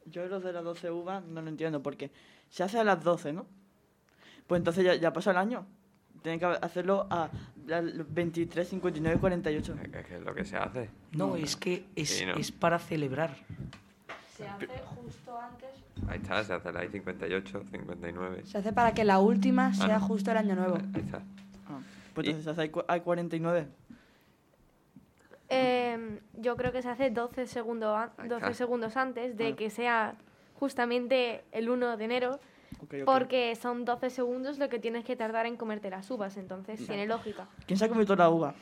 Yo lo de las 12 uvas no lo entiendo porque se hace a las 12, ¿no? Pues entonces ya, ya pasa el año. Tienen que hacerlo a las 23, 59, 48. Es que es lo que se hace. No, es que es, Sí, ¿no? es para celebrar. Se hace justo antes. Ahí está, se hace la 58, 59. Se hace para que la última Ah, sea no. justo el año nuevo. Ahí está. Pues entonces hay, cu- hay 49. Eh, yo creo que se hace 12, segundo an- 12 Acá. segundos antes de Ah. que sea justamente el 1 de enero, Ok, ok. porque son 12 segundos lo que tienes que tardar en comerte las uvas, entonces tiene lógica. ¿Quién se ha comido toda la uva?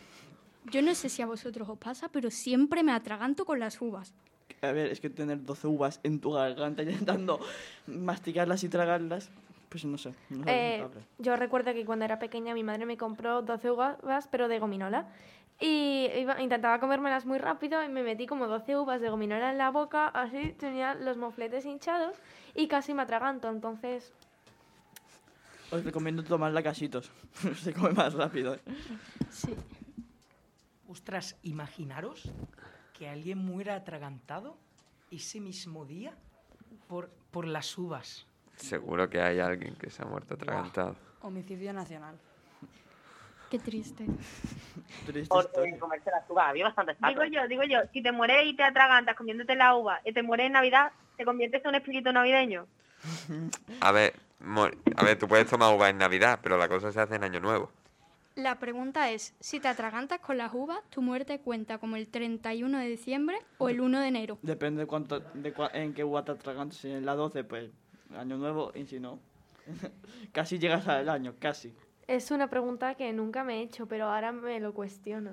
Yo no sé si a vosotros os pasa, pero siempre me atraganto con las uvas. A ver, es que tener 12 uvas en tu garganta intentando [LAUGHS] masticarlas y tragarlas, pues no sé. No Eh, yo recuerdo que cuando era pequeña mi madre me compró 12 uvas, pero de gominola. Y iba- intentaba comérmelas muy rápido y me metí como 12 uvas de gominola en la boca, así tenía los mofletes hinchados y casi me atraganto. Entonces, Os recomiendo tomarla casitos. [LAUGHS] se come más rápido. ¿eh? Sí. Ostras, imaginaros que alguien muera atragantado ese mismo día por, por las uvas. Seguro que hay alguien que se ha muerto atragantado. Homicidio nacional. Qué triste. [LAUGHS] Por eh, comerse las uvas. Había bastantes Digo yo, digo yo, si te mueres y te atragantas comiéndote la uva y te mueres en Navidad, ¿te conviertes en un espíritu navideño? [LAUGHS] A ver, mo- a ver, tú puedes tomar uva en Navidad, pero la cosa se hace en Año Nuevo. La pregunta es, si te atragantas con las uvas, ¿tu muerte cuenta como el 31 de diciembre o el 1 de enero? Depende de cuánto, de cua- en qué uva te atragantes. Si en la 12, pues año nuevo, y si no, [LAUGHS] casi llegas al año, casi. es una pregunta que nunca me he hecho, pero ahora me lo cuestiono.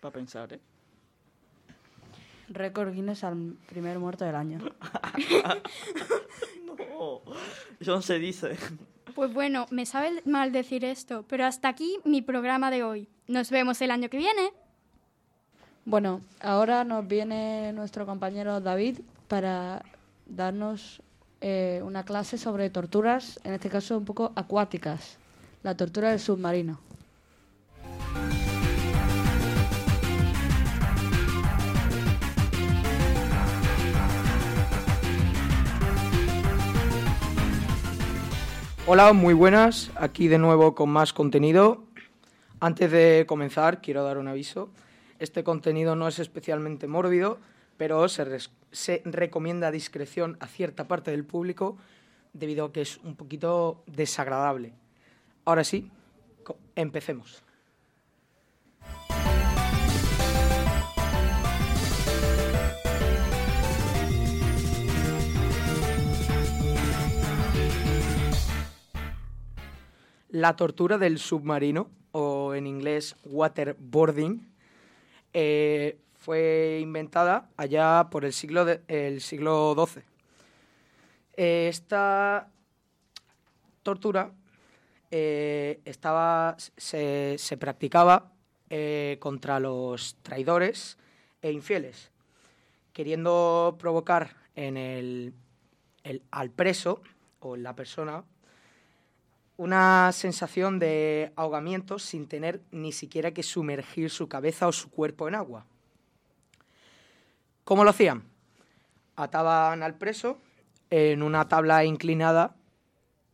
Para pensar, ¿eh? Récord Guinness al primer muerto del año. [LAUGHS] no, eso no se dice. Pues bueno, me sabe mal decir esto, pero hasta aquí mi programa de hoy. Nos vemos el año que viene. Bueno, ahora nos viene nuestro compañero David para darnos eh, una clase sobre torturas, en este caso un poco acuáticas, la tortura del submarino. Hola, muy buenas. Aquí de nuevo con más contenido. Antes de comenzar, quiero dar un aviso. Este contenido no es especialmente mórbido, pero se, se recomienda discreción a cierta parte del público debido a que es un poquito desagradable. Ahora sí, empecemos. La tortura del submarino, o en inglés waterboarding, eh, fue inventada allá por el siglo, XII. Eh, esta tortura eh, estaba, se, se practicaba eh, contra los traidores e infieles, queriendo provocar en el, el- al preso o en la persona una sensación de ahogamiento sin tener ni siquiera que sumergir su cabeza o su cuerpo en agua. ¿Cómo lo hacían? Ataban al preso en una tabla inclinada,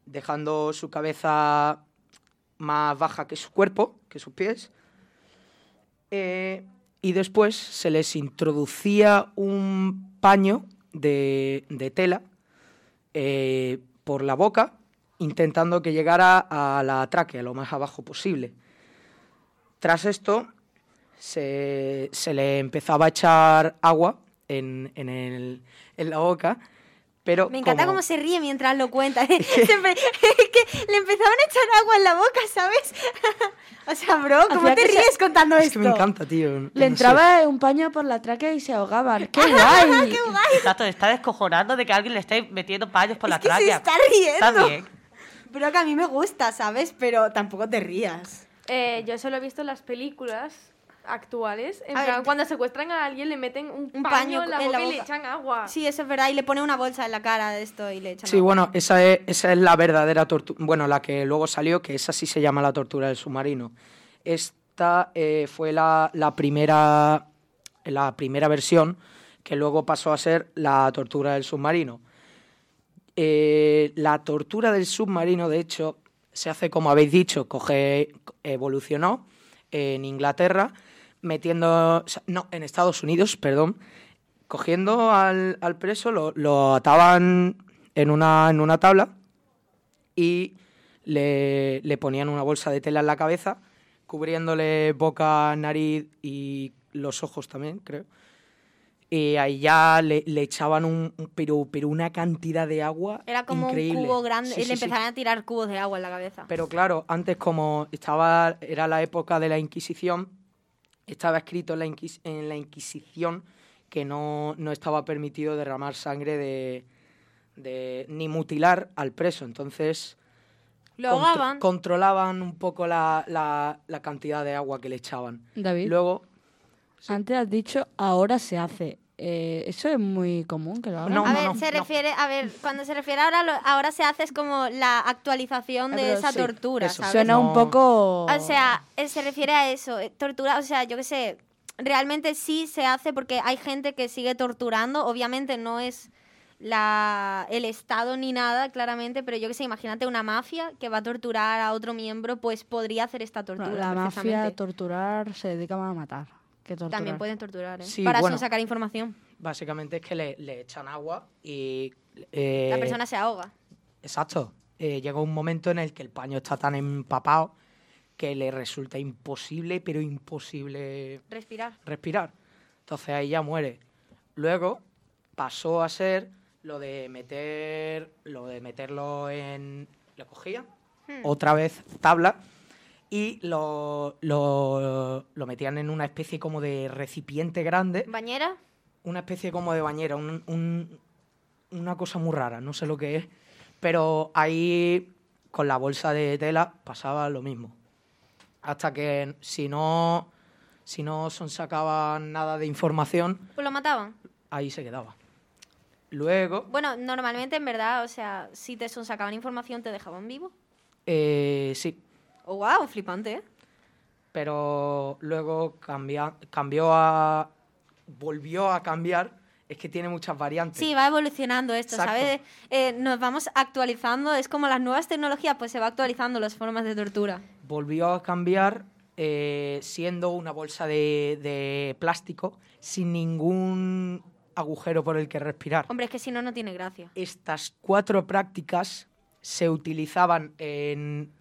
dejando su cabeza más baja que su cuerpo, que sus pies, eh, y después se les introducía un paño de, de tela eh, por la boca, intentando que llegara a la tráquea lo más abajo posible. Tras esto, se, se le empezaba a echar agua en, en, el- en la boca, pero Me encanta como- cómo se ríe mientras lo cuenta. [LAUGHS] [LAUGHS] Siempre- es que le empezaban a echar agua en la boca, ¿sabes? [LAUGHS] o sea, bro, ¿cómo Hacía te se- ríes contando Es esto? que me encanta, tío. no Le sé. entraba un paño por la tráquea y se ahogaban. ¡Qué guay! ¡Qué guay! Exacto, está descojonando de que alguien le esté metiendo paños por la que se tráquea. está riendo. Está bien. Bro, que a mí me gusta, ¿sabes? Pero tampoco te rías. Eh, yo solo he visto las películas actuales. En A plan, ver, cuando secuestran a alguien le meten un, Un paño, paño en la en boca la y le echan agua. Sí, eso es verdad. Y le pone una bolsa en la cara de esto y le echan Sí, agua. bueno, esa es, esa es la verdadera tortura. Bueno, la que luego salió, que esa sí se llama la tortura del submarino. Esta eh, fue la, la primera, la primera versión que luego pasó a ser la tortura del submarino. Eh, la tortura del submarino, de hecho, se hace como habéis dicho, coge, evolucionó en Inglaterra, metiendo, o sea, no, en Estados Unidos, perdón, cogiendo al, al preso, lo, lo ataban en una, en una tabla y le, le ponían una bolsa de tela en la cabeza, cubriéndole boca, nariz y los ojos también, creo. Y ahí ya le, le echaban un, un- pero, pero una cantidad de agua Era como increíble. un cubo grande Sí, y le sí. empezaron a tirar cubos de agua en la cabeza. Pero claro, antes como estaba era la época de la Inquisición, estaba escrito en la, Inquis- en la Inquisición que no, no estaba permitido derramar sangre de, de- ni mutilar al preso. Entonces Lo contro- controlaban un poco la, la- la cantidad de agua que le echaban. David. Luego, Antes has dicho ahora se hace. Eh, eso es muy común que lo hagan. a ver, se refiere, a ver, cuando se refiere ahora, lo- ahora se hace es como la actualización Ah, de pero esa sí, tortura, eso, ¿sabes? suena un poco- O sea, eh, se refiere a eso, eh, tortura, o sea, yo qué sé, realmente sí se hace porque hay gente que sigue torturando, obviamente no es la el Estado ni nada, claramente, pero yo qué sé, imagínate una mafia que va a torturar a otro miembro, pues podría hacer esta tortura. la mafia torturar se dedica más a matar que torturar. También pueden torturar, ¿eh? Sí, Para bueno. sacar información. básicamente es que le, le echan agua y... eh, La persona se ahoga. Exacto. Eh, llega un momento en el que el paño está tan empapado que le resulta imposible, pero imposible Respirar. respirar. Entonces ahí ya muere. Luego pasó a ser lo de meter, lo de meterlo en, lo cogía, Hmm. otra vez tabla y lo, lo, lo metían en una especie como de recipiente grande, ¿Bañera? una especie como de bañera, un- un- una cosa muy rara, no sé lo que es, pero ahí con la bolsa de tela pasaba lo mismo. Hasta que si no, si no son sacaban nada de información, Pues lo mataban. ahí se quedaba. Luego, Bueno, normalmente en verdad, o sea, si te sacaban información te dejaban vivo. eh, sí, Oh, wow, flipante, ¿eh? pero luego cambia, cambió a... volvió a cambiar, es que tiene muchas variantes. Sí, va evolucionando esto, Exacto. ¿sabes? Eh, nos vamos actualizando, es como las nuevas tecnologías, pues se va actualizando las formas de tortura. volvió a cambiar eh, siendo una bolsa de, de plástico sin ningún agujero por el que respirar. Hombre, es que si no, no tiene gracia. Estas cuatro prácticas se utilizaban en,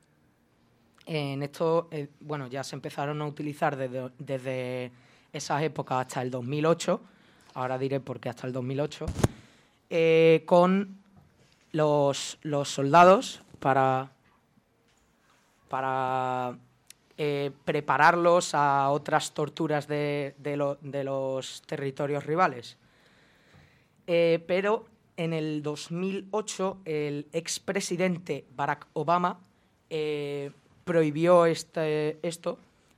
en esto, eh, bueno, ya se empezaron a utilizar desde, desde esas épocas hasta el 2008, ahora diré por qué hasta el 2008, eh, con los, los soldados para, para eh, prepararlos a otras torturas de, de lo- de los territorios rivales. Pero en el 2008 el expresidente Barack Obama prohibió este, esto,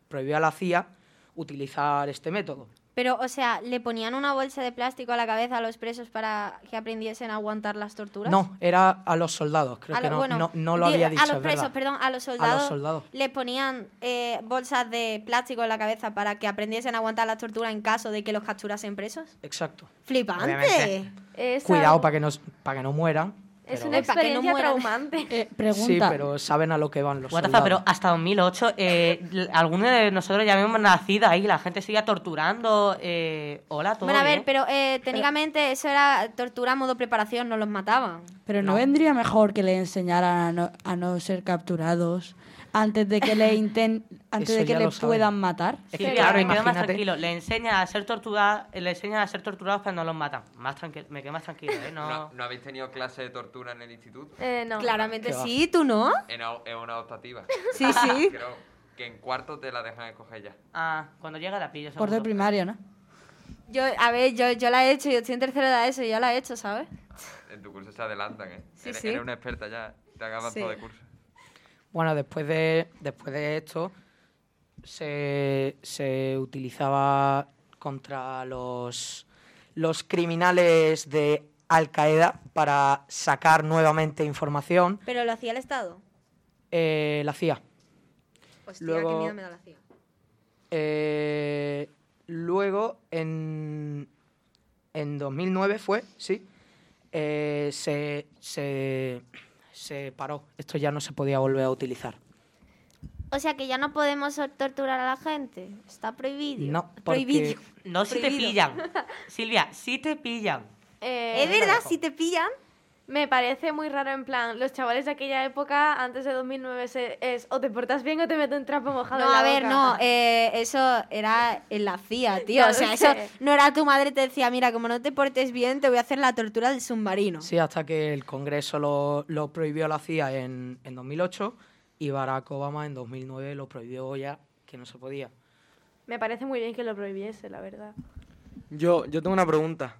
prohibió a la CIA utilizar este método. Pero, o sea, ¿le ponían una bolsa de plástico a la cabeza a los presos para que aprendiesen a aguantar las torturas? No, era a los soldados, creo A que lo- no, bueno, no, no lo había dicho. A los es presos, verdad. perdón, a los soldados. soldados. Le ponían eh, bolsas de plástico en la cabeza para que aprendiesen a aguantar la tortura en caso de que los capturasen presos. Exacto. ¡Flipante! Cuidado para que, no, para que no mueran. Es Pero- una Eh, que no experiencia mueran. traumante. Sí, pero saben a lo que van los What the fuck, soldados. pero hasta 2008, eh, algunos de nosotros ya habíamos nacido ahí, la gente seguía torturando. Eh, hola, todo Bueno, a ver, bien? pero eh, técnicamente eso era tortura a modo preparación, no los mataban. Pero no, vendría mejor que le enseñaran a no, a no ser capturados antes de que le [LAUGHS] inten, antes Eso de que le puedan matar. Sí, que, claro, claro, me quedo más tranquilo. Le enseñan a ser torturados, le enseñan a ser torturados, pero no los matan. Más tranquilo, me quedo más tranquilo, ¿eh? No... ¿No, no habéis tenido clase de tortura en el instituto? Eh, no. Claramente sí, ¿tú no? En una optativa. [LAUGHS] Sí, sí. [LAUGHS] Creo que en cuarto te la dejan escoger ya. Ah, cuando llega la pillo. Por de primario, ¿no? Yo, a ver, yo, yo la he hecho, yo estoy en tercero de eso, yo la he hecho, ¿sabes? En tu curso se adelantan, ¿eh? Sí, eres, sí. eres una experta ya. Te avanzado Sí. de curso. Bueno, después de, después de esto se, se utilizaba contra los, los criminales de Al Qaeda para sacar nuevamente información. Pero lo hacía el Estado. Eh, la CIA. Hostia, Luego- qué miedo me da la CIA. Eh, luego, en, en 2009 fue, sí, eh, se, se, se paró. Esto ya no se podía volver a utilizar. O sea que ya no podemos torturar a la gente. Está prohibido. No, porque- prohibido. No si te pillan. [LAUGHS] Silvia, si te pillan. Eh, ¿Es verdad? Si te pillan. Me parece muy raro, en plan, los chavales de aquella época, antes de 2009, se- es o te portas bien o te meto un trapo mojado No, en la a ver, boca. no, eh, eso era en la CIA, [LAUGHS] tío. Ya o sea, sé. eso no era tu madre te decía, mira, como no te portes bien, te voy a hacer la tortura del submarino. Sí, hasta que el Congreso lo, lo prohibió la CIA en, en 2008 y Barack Obama en 2009 lo prohibió ya, que no se podía. Me parece muy bien que lo prohibiese, la verdad. Yo, yo tengo una pregunta.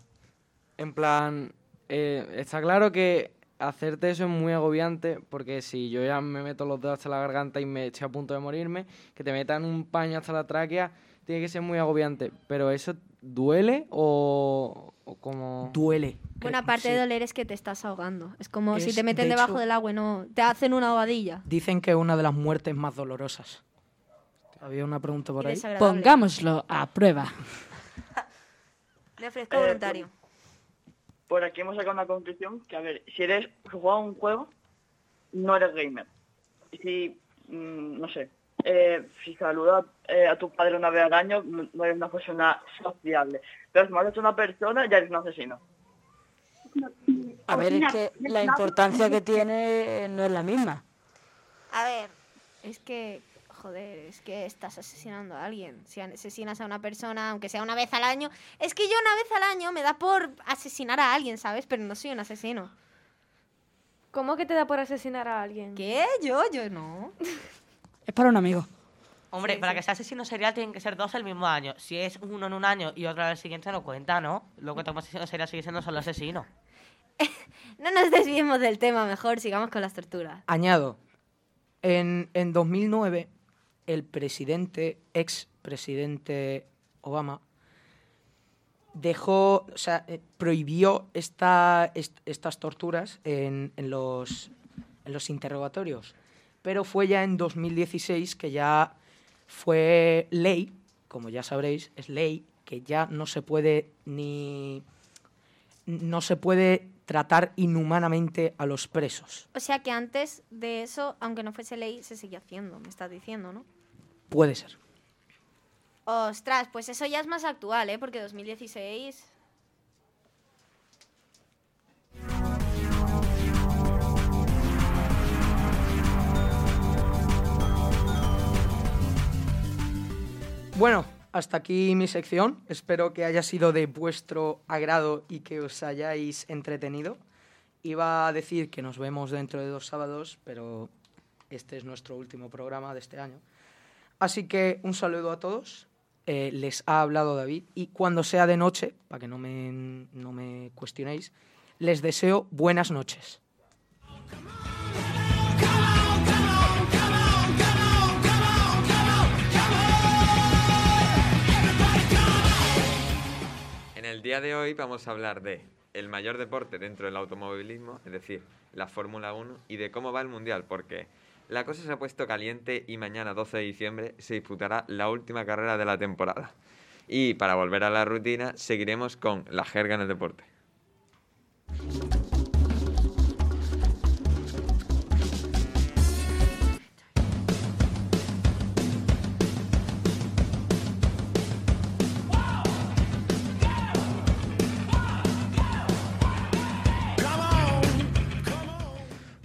En plan, eh, está claro que hacerte eso es muy agobiante, porque si yo ya me meto los dedos hasta la garganta y me estoy a punto de morirme, que te metan un paño hasta la tráquea, tiene que ser muy agobiante. Pero eso duele o, o como... Duele. Bueno, aparte de doler es que te estás ahogando. Es como si te meten de debajo hecho- del agua y no... Te hacen una ahogadilla. Dicen que es una de las muertes más dolorosas. ¿Había una pregunta por ahí? Pongámoslo a prueba. [LAUGHS] Me ofrezco Eh, voluntario. Por aquí hemos sacado una conclusión que, a ver, si eres juegas un juego, no eres gamer. Y si, mm, no sé, eh, si saludas eh, a tu padre una vez al año, no no eres una persona sociable. Pero si matas a una persona, ya eres un asesino. A ver, es que la importancia que tiene no es la misma. A ver, es que, joder, es que estás asesinando a alguien. Si asesinas a una persona, aunque sea una vez al año, es que yo una vez al año me da por asesinar a alguien, ¿sabes? Pero no soy un asesino. ¿Cómo que te da por asesinar a alguien? ¿Qué? Yo, yo no. [LAUGHS] Es para un amigo. Hombre, para que sea asesino serial tienen que ser dos el mismo año. Si es uno en un año y otro al siguiente no cuenta, ¿no? Luego que como asesino serial sigue siendo solo asesino. [LAUGHS] No nos desviemos del tema, mejor sigamos con las torturas. Añado, en, en 2009 el presidente, ex presidente Obama, dejó, o sea, eh, prohibió esta, est- estas torturas en, en los, en los interrogatorios. Pero fue ya en 2016 que ya fue ley, como ya sabréis, es ley que ya no se puede ni no se puede tratar inhumanamente a los presos. O sea que antes de eso, aunque no fuese ley, se seguía haciendo, me estás diciendo, ¿no? Puede ser. Ostras, pues eso ya es más actual, ¿eh? Porque 2016... Bueno, hasta aquí mi sección. Espero que haya sido de vuestro agrado y que os hayáis entretenido. Iba a decir que nos vemos dentro de dos sábados, pero este es nuestro último programa de este año. Así que un saludo a todos. Eh, les ha hablado David y cuando sea de noche, para que no me, no me cuestionéis, les deseo buenas noches. El día de hoy vamos a hablar de el mayor deporte dentro del automovilismo, es decir, la Fórmula 1, y de cómo va el Mundial, porque la cosa se ha puesto caliente y mañana 12 de diciembre se disputará la última carrera de la temporada. Y para volver a la rutina, seguiremos con la jerga en el deporte.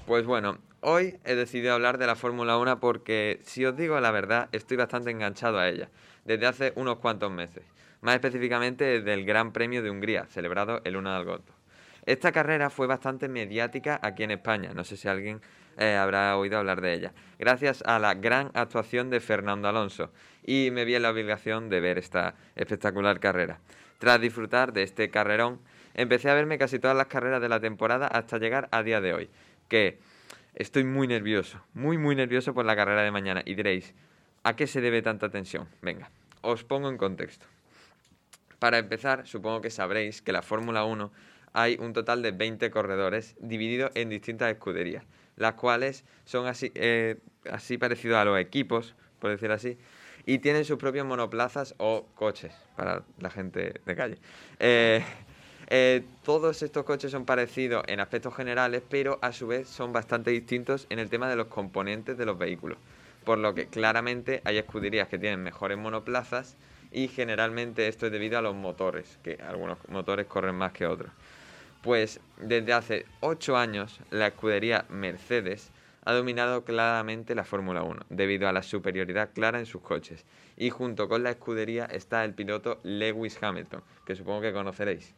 Pues bueno, hoy he decidido hablar de la Fórmula 1 porque, si os digo la verdad, estoy bastante enganchado a ella, desde hace unos cuantos meses. Más específicamente desde el Gran Premio de Hungría, celebrado el 1 de agosto. Esta carrera fue bastante mediática aquí en España, no sé si alguien eh, habrá oído hablar de ella, gracias a la gran actuación de Fernando Alonso, y me vi en la obligación de ver esta espectacular carrera. Tras disfrutar de este carrerón, empecé a verme casi todas las carreras de la temporada hasta llegar a día de hoy, que estoy muy nervioso, muy muy nervioso por la carrera de mañana, y diréis, ¿a qué se debe tanta tensión? Venga, os pongo en contexto. Para empezar, supongo que sabréis que la Fórmula 1 hay un total de 20 corredores divididos en distintas escuderías, las cuales son así, eh, así parecidos a los equipos, por decir así, y tienen sus propios monoplazas o coches para la gente de calle. Eh, eh, todos estos coches son parecidos en aspectos generales, pero a su vez son bastante distintos en el tema de los componentes de los vehículos. Por lo que claramente hay escuderías que tienen mejores monoplazas y generalmente esto es debido a los motores, que algunos motores corren más que otros. Pues desde hace 8 años la escudería Mercedes ha dominado claramente la Fórmula 1 debido a la superioridad clara en sus coches. Y junto con la escudería está el piloto Lewis Hamilton, que supongo que conoceréis.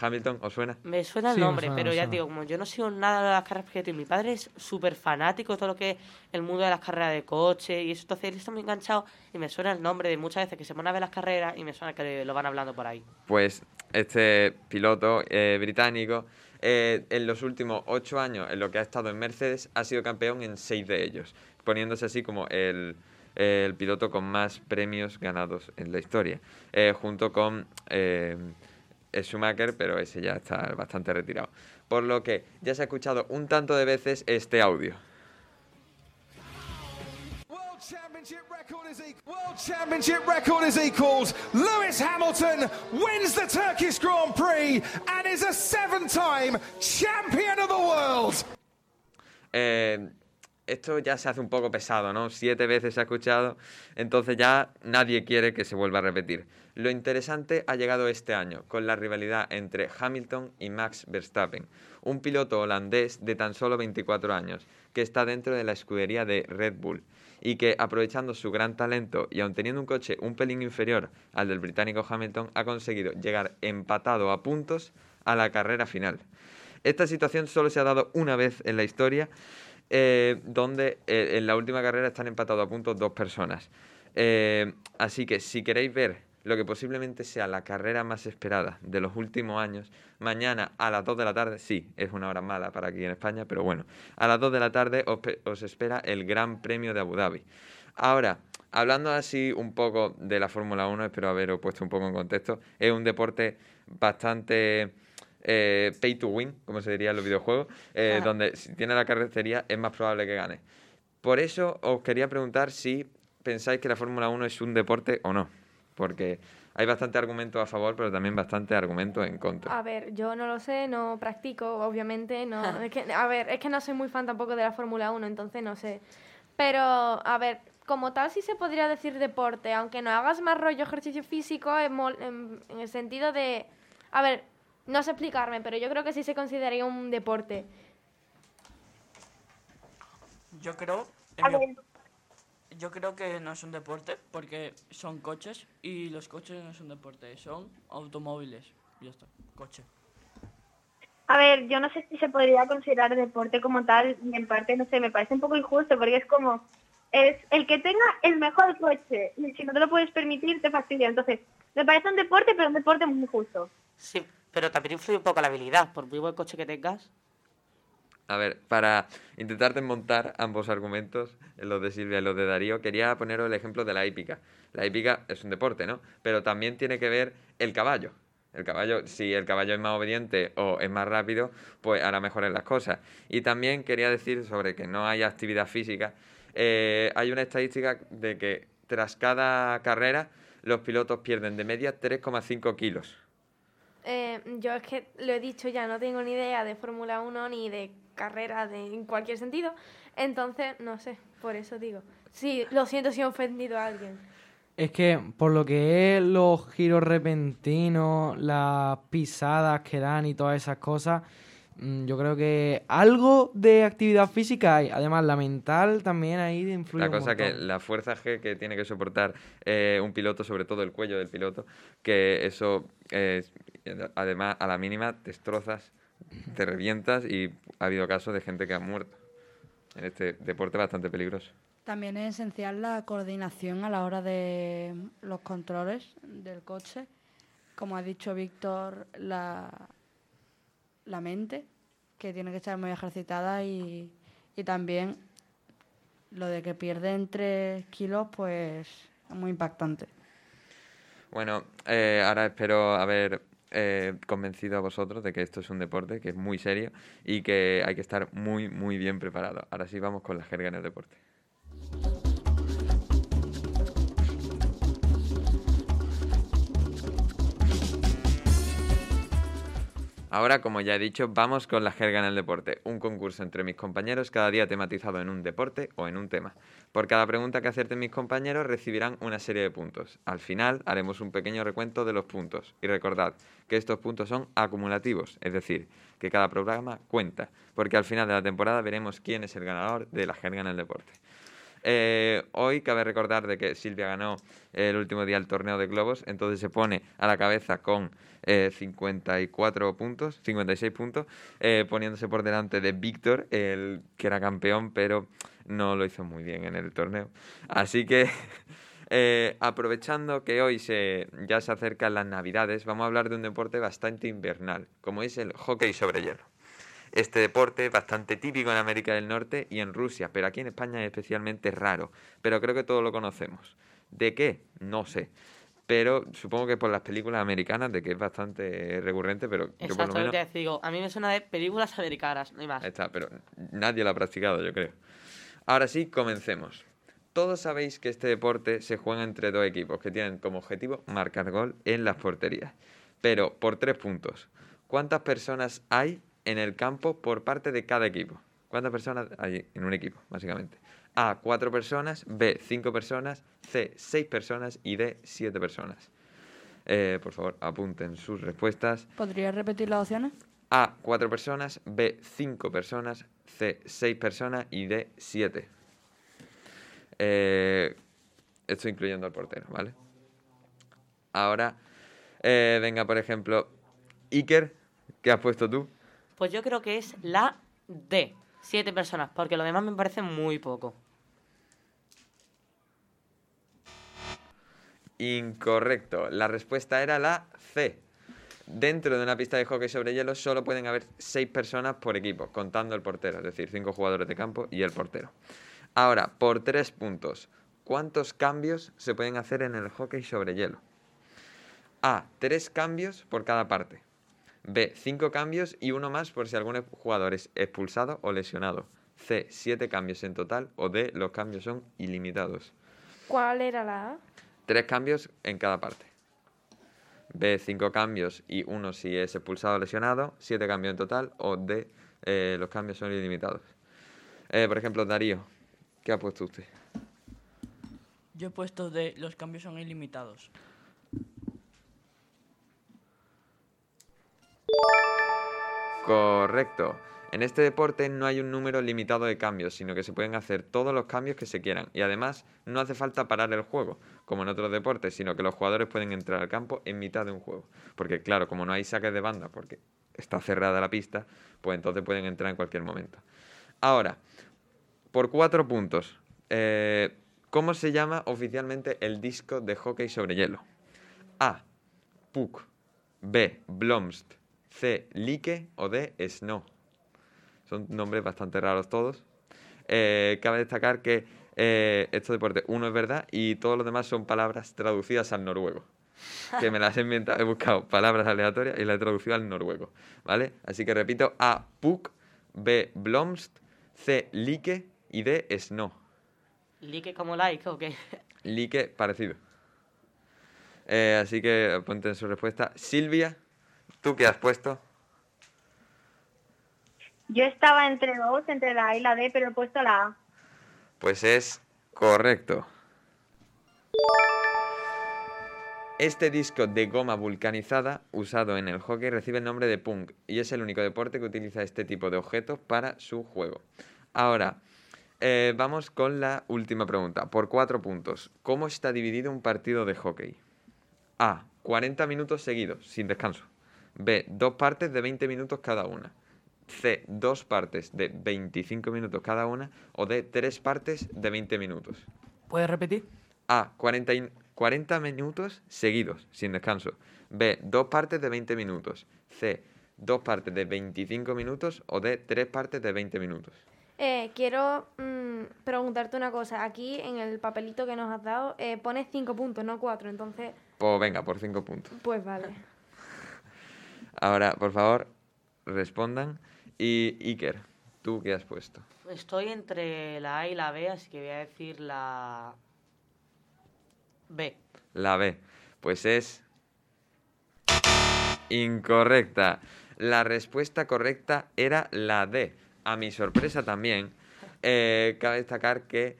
Hamilton, ¿os suena? Me suena el Sí, nombre, suena, pero ya digo, como yo no sigo nada de las carreras porque mi padre es súper fanático de todo lo que es el mundo de las carreras de coche y eso, entonces él está muy enganchado y me suena el nombre de muchas veces que se pone a ver las carreras y me suena que lo van hablando por ahí. Pues este piloto eh, británico, eh, en los últimos ocho años en lo que ha estado en Mercedes, ha sido campeón en seis de ellos, poniéndose así como el, el piloto con más premios ganados en la historia, eh, junto con eh, Schumacher, pero ese ya está bastante retirado. Por lo que ya se ha escuchado un tanto de veces este audio. World Championship record is equals. Lewis Hamilton wins the Turkish Grand Prix and is a seven-time champion of the world. Eh, esto ya se hace un poco pesado, ¿no? Siete veces se ha escuchado, entonces ya nadie quiere que se vuelva a repetir. Lo interesante ha llegado este año, con la rivalidad entre Hamilton y Max Verstappen, un piloto holandés de tan solo 24 años, que está dentro de la escudería de Red Bull, y que, aprovechando su gran talento y aun teniendo un coche un pelín inferior al del británico Hamilton, ha conseguido llegar empatado a puntos a la carrera final. Esta situación solo se ha dado una vez en la historia, eh, donde eh, en la última carrera están empatados a puntos dos personas. Eh, así que si queréis ver lo que posiblemente sea la carrera más esperada de los últimos años, mañana a las 2 de la tarde, sí, es una hora mala para aquí en España, pero bueno, a las 2 de la tarde os, os espera el Gran Premio de Abu Dhabi. Ahora, hablando así un poco de la Fórmula 1, espero haberos puesto un poco en contexto, es un deporte bastante eh, pay to win, como se diría en los videojuegos, eh, donde si tiene la carrocería es más probable que gane. Por eso os quería preguntar si pensáis que la Fórmula 1 es un deporte o no, porque hay bastante argumento a favor, pero también bastante argumento en contra. A ver, yo no lo sé, no practico, obviamente, no. [LAUGHS] es que, a ver, es que no soy muy fan tampoco de la Fórmula 1, entonces no sé. Pero, a ver, como tal sí se podría decir deporte, aunque no hagas más rollo ejercicio físico en, en- en el sentido de... A ver, no sé explicarme, pero yo creo que sí se consideraría un deporte. Yo creo, mi- yo creo que no es un deporte porque son coches y los coches no son deporte, son automóviles. Ya está, coche. A ver, yo no sé si se podría considerar deporte como tal y en parte, no sé, me parece un poco injusto porque es como, es el que tenga el mejor coche y si no te lo puedes permitir te fastidia. Entonces, me parece un deporte, pero un deporte muy justo. Sí, pero también influye un poco la habilidad, por muy buen coche que tengas. A ver, para intentar desmontar ambos argumentos, los de Silvia y los de Darío, quería poneros el ejemplo de la hípica. La hípica es un deporte, ¿no? Pero también tiene que ver el caballo. El caballo, si el caballo es más obediente o es más rápido, pues hará mejores las cosas. Y también quería decir sobre que no hay actividad física. eh, hay una estadística de que tras cada carrera los pilotos pierden de media 3,5 kilos. Eh, yo es que lo he dicho ya, no tengo ni idea de Fórmula 1 ni de carrera de, en cualquier sentido. Entonces, no sé, por eso digo. Sí, lo siento si he ofendido a alguien. Es que por lo que es los giros repentinos, las pisadas que dan y todas esas cosas, yo creo que algo de actividad física hay. Además, la mental también ahí influye La un cosa que montón. la fuerza G que tiene que soportar eh, un piloto, sobre todo el cuello del piloto, que eso, eh, además, a la mínima destrozas, te revientas y ha habido casos de gente que ha muerto en este deporte bastante peligroso. También es esencial la coordinación a la hora de los controles del coche. Como ha dicho Víctor, la, la mente, que tiene que estar muy ejercitada y, y también lo de que pierden 3 kilos, pues es muy impactante. Bueno, eh, ahora espero haber eh, convencido a vosotros de que esto es un deporte que es muy serio y que hay que estar muy, muy bien preparado. Ahora sí vamos con la jerga en el deporte. Ahora, como ya he dicho, vamos con la jerga en el deporte, un concurso entre mis compañeros cada día tematizado en un deporte o en un tema. Por cada pregunta que acerten mis compañeros recibirán una serie de puntos. Al final haremos un pequeño recuento de los puntos y recordad que estos puntos son acumulativos, es decir, que cada programa cuenta, porque al final de la temporada veremos quién es el ganador de la jerga en el deporte. Eh, hoy cabe recordar de que Silvia ganó el último día el torneo de globos, entonces se pone a la cabeza con eh, 54 puntos, 56 puntos, eh, poniéndose por delante de Víctor, el que era campeón, pero no lo hizo muy bien en el torneo. Así que [LAUGHS] eh, aprovechando que hoy se, ya se acercan las navidades, vamos a hablar de un deporte bastante invernal, como es el hockey sobre hielo. Este deporte es bastante típico en América del Norte y en Rusia, pero aquí en España es especialmente raro. Pero creo que todos lo conocemos. ¿De qué? No sé. Pero supongo que por las películas americanas, de que es bastante recurrente, pero yo por lo Exacto, menos... te digo. A mí me suena de películas americanas, no hay más. Está, pero nadie lo ha practicado, yo creo. Ahora sí, comencemos. Todos sabéis que este deporte se juega entre dos equipos que tienen como objetivo marcar gol en las porterías. Pero por tres puntos. ¿Cuántas personas hay en el campo por parte de cada equipo? ¿Cuántas personas hay en un equipo, básicamente? A, cuatro personas, B, cinco personas, C, seis personas y D, siete personas. Eh, por favor, apunten sus respuestas. ¿Podrías repetir las opciones? A, 4 personas, B, 5 personas, C, 6 personas y D, 7. Eh, esto incluyendo al portero, ¿vale? Ahora, eh, venga, por ejemplo, Iker, ¿qué has puesto tú? Pues yo creo que es la D. Siete personas, porque lo demás me parece muy poco. Incorrecto. La respuesta era la C. Dentro de una pista de hockey sobre hielo solo pueden haber 6 personas por equipo, contando el portero, es decir, 5 jugadores de campo y el portero. Ahora, por 3 puntos, ¿cuántos cambios se pueden hacer en el hockey sobre hielo? A. 3 cambios por cada parte. B. 5 cambios y uno más por si algún jugador es expulsado o lesionado. C. 7 cambios en total. O D. Los cambios son ilimitados. ¿Cuál era la A? Tres cambios en cada parte. B, cinco cambios y uno si es expulsado o lesionado, siete cambios en total, o D, eh, los cambios son ilimitados. Eh, por ejemplo, Darío, ¿qué ha puesto usted? Yo he puesto de los cambios son ilimitados. Correcto. En este deporte no hay un número limitado de cambios, sino que se pueden hacer todos los cambios que se quieran. Y además no hace falta parar el juego, como en otros deportes, sino que los jugadores pueden entrar al campo en mitad de un juego. Porque claro, como no hay saques de banda, porque está cerrada la pista, pues entonces pueden entrar en cualquier momento. Ahora, por cuatro puntos, eh, ¿cómo se llama oficialmente el disco de hockey sobre hielo? A. Puck. B. Blomst. C. Like o D. Snow. Son nombres bastante raros todos. Eh, cabe destacar que eh, estos deportes, uno es verdad y todos los demás son palabras traducidas al noruego. Que me las he inventado, he buscado palabras aleatorias y las he traducido al noruego. ¿Vale? Así que repito: A. Puck. B. Blomst. C. Like y D. Snow. Like como like, ¿o qué? Like parecido. Eh, así que ponte en su respuesta. Silvia, ¿tú qué has puesto? Yo estaba entre dos, entre la A y la D, pero he puesto la A. Pues es correcto. Este disco de goma vulcanizada usado en el hockey recibe el nombre de punk y es el único deporte que utiliza este tipo de objetos para su juego. Ahora, eh, vamos con la última pregunta. Por cuatro puntos. ¿Cómo está dividido un partido de hockey? A. 40 minutos seguidos, sin descanso. B. Dos partes de 20 minutos cada una. C. Dos partes de 25 minutos cada una. O D. Tres partes de 20 minutos. ¿Puedes repetir? A. 40, y- 40 minutos seguidos, sin descanso. B. Dos partes de 20 minutos. C. Dos partes de 25 minutos. O D. Tres partes de 20 minutos. Eh, quiero mm, preguntarte una cosa. Aquí en el papelito que nos has dado eh, pones 5 puntos, no 4. Entonces, Pues venga, por 5 puntos. pues vale. Ahora, por favor, respondan. Y Iker, ¿tú qué has puesto? Estoy entre la A y la B, así que voy a decir la B. La B. Pues es incorrecta. La respuesta correcta era la D. A mi sorpresa también, eh, cabe destacar que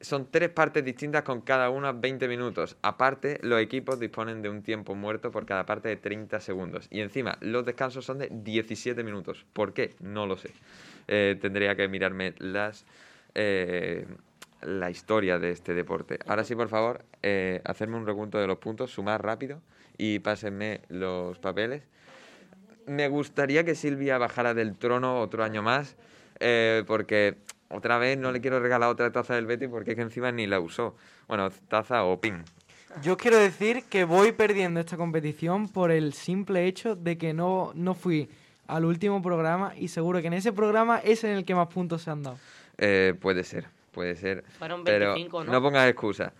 son tres partes distintas con cada una 20 minutos. Aparte, los equipos disponen de un tiempo muerto por cada parte de 30 segundos. Y encima, los descansos son de 17 minutos. ¿Por qué? No lo sé. Eh, tendría que mirarme las, eh, la historia de este deporte. Ahora sí, por favor, eh, hacerme un recuento de los puntos, sumar rápido y pásenme los papeles. Me gustaría que Silvia bajara del trono otro año más, eh, porque otra vez no le quiero regalar otra taza del Betty porque es que encima ni la usó. Bueno, taza o pin. Yo quiero decir que voy perdiendo esta competición por el simple hecho de que no, no fui al último programa y seguro que en ese programa es en el que más puntos se han dado. Eh, puede ser, puede ser. Fueron pero 25, ¿no? pongas excusa.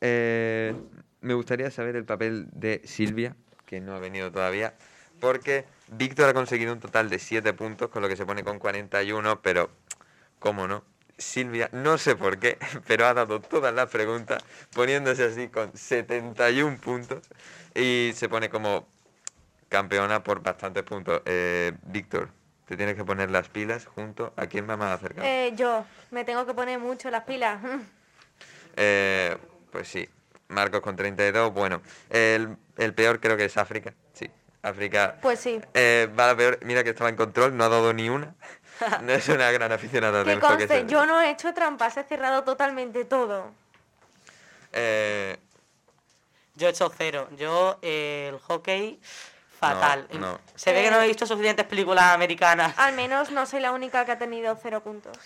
Eh, me gustaría saber el papel de Silvia, que no ha venido todavía, porque Víctor ha conseguido un total de 7 puntos, con lo que se pone con 41, pero, ¿cómo no? Silvia, no sé por qué, [LAUGHS] pero ha dado todas las preguntas, poniéndose así con 71 puntos, y se pone como campeona por bastantes puntos. Eh, Víctor, te tienes que poner las pilas junto a quién va más acercado. Eh, yo me tengo que poner mucho las pilas. [LAUGHS] Eh, pues sí, Marcos con 32. Bueno, el, el peor creo que es África. Sí, África Pues sí. eh, va a la peor. Mira que estaba en control, no ha dado ni una. [LAUGHS] No es una gran aficionada del hockey. conste, sobre- yo no he hecho trampas, he cerrado totalmente todo. Eh, Yo he hecho cero. Yo, eh, el hockey, fatal. No, no. Se ve que no he visto suficientes películas americanas. Al menos no soy la única que ha tenido cero puntos.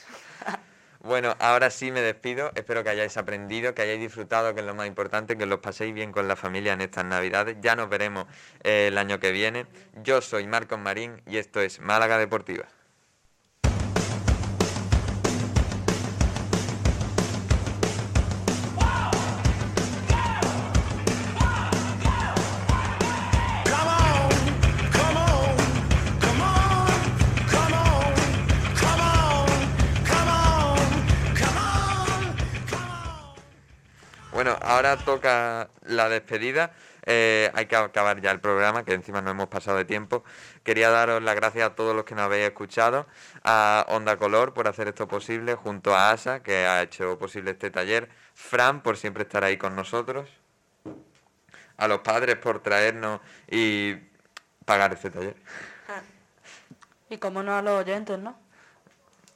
[LAUGHS] bueno, ahora sí me despido. Espero que hayáis aprendido, que hayáis disfrutado, que es lo más importante, que los paséis bien con la familia en estas Navidades. Ya nos veremos eh, el año que viene. Yo soy Marcos Marín y esto es Málaga Deportiva. Ahora toca la despedida. Eh, hay que acabar ya el programa, que encima no hemos pasado de tiempo. Quería daros las gracias a todos los que nos habéis escuchado, a Onda Color por hacer esto posible, junto a Asa, que ha hecho posible este taller, Fran por siempre estar ahí con nosotros, a los padres por traernos y pagar este taller. Y como no a los oyentes, ¿no?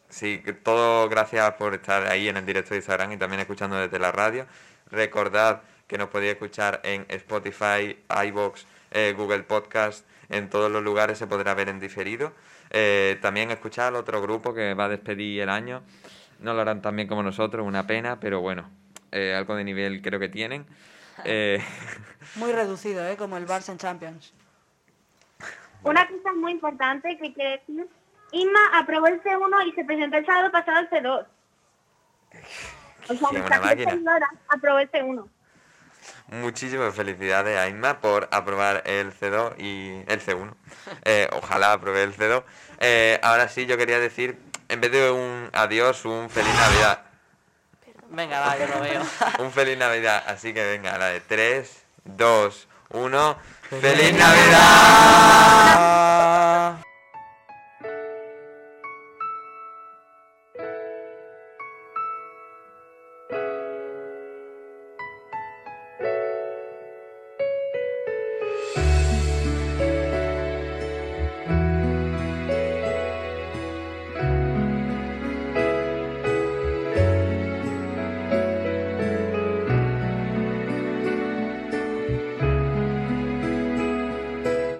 Sí, todo gracias por estar ahí en el directo de Instagram y también escuchando desde la radio. Recordad que nos podéis escuchar en Spotify, iBox, eh, Google Podcast, en todos los lugares se podrá ver en diferido. Eh, también escuchar al otro grupo que va a despedir el año. No lo harán tan bien como nosotros, una pena, pero bueno, eh, algo de nivel creo que tienen. [LAUGHS] Eh, Muy reducido, ¿eh? Como el Barça en Champions. [LAUGHS] Una cosa muy importante que quiere decir, Inma aprobó el C1 y se presentó el sábado pasado el C2. [LAUGHS] O sea, máquina. C1. Muchísimas felicidades a Inma por aprobar el C2 y el C1. [LAUGHS] Eh, ojalá apruebe el C2. Eh, ahora sí, yo quería decir, en vez de un adiós, un feliz Navidad. Venga, va, yo lo veo. [LAUGHS] Un feliz Navidad. Así que venga, a la de 3, 2, 1. ¡Feliz Navidad! [LAUGHS]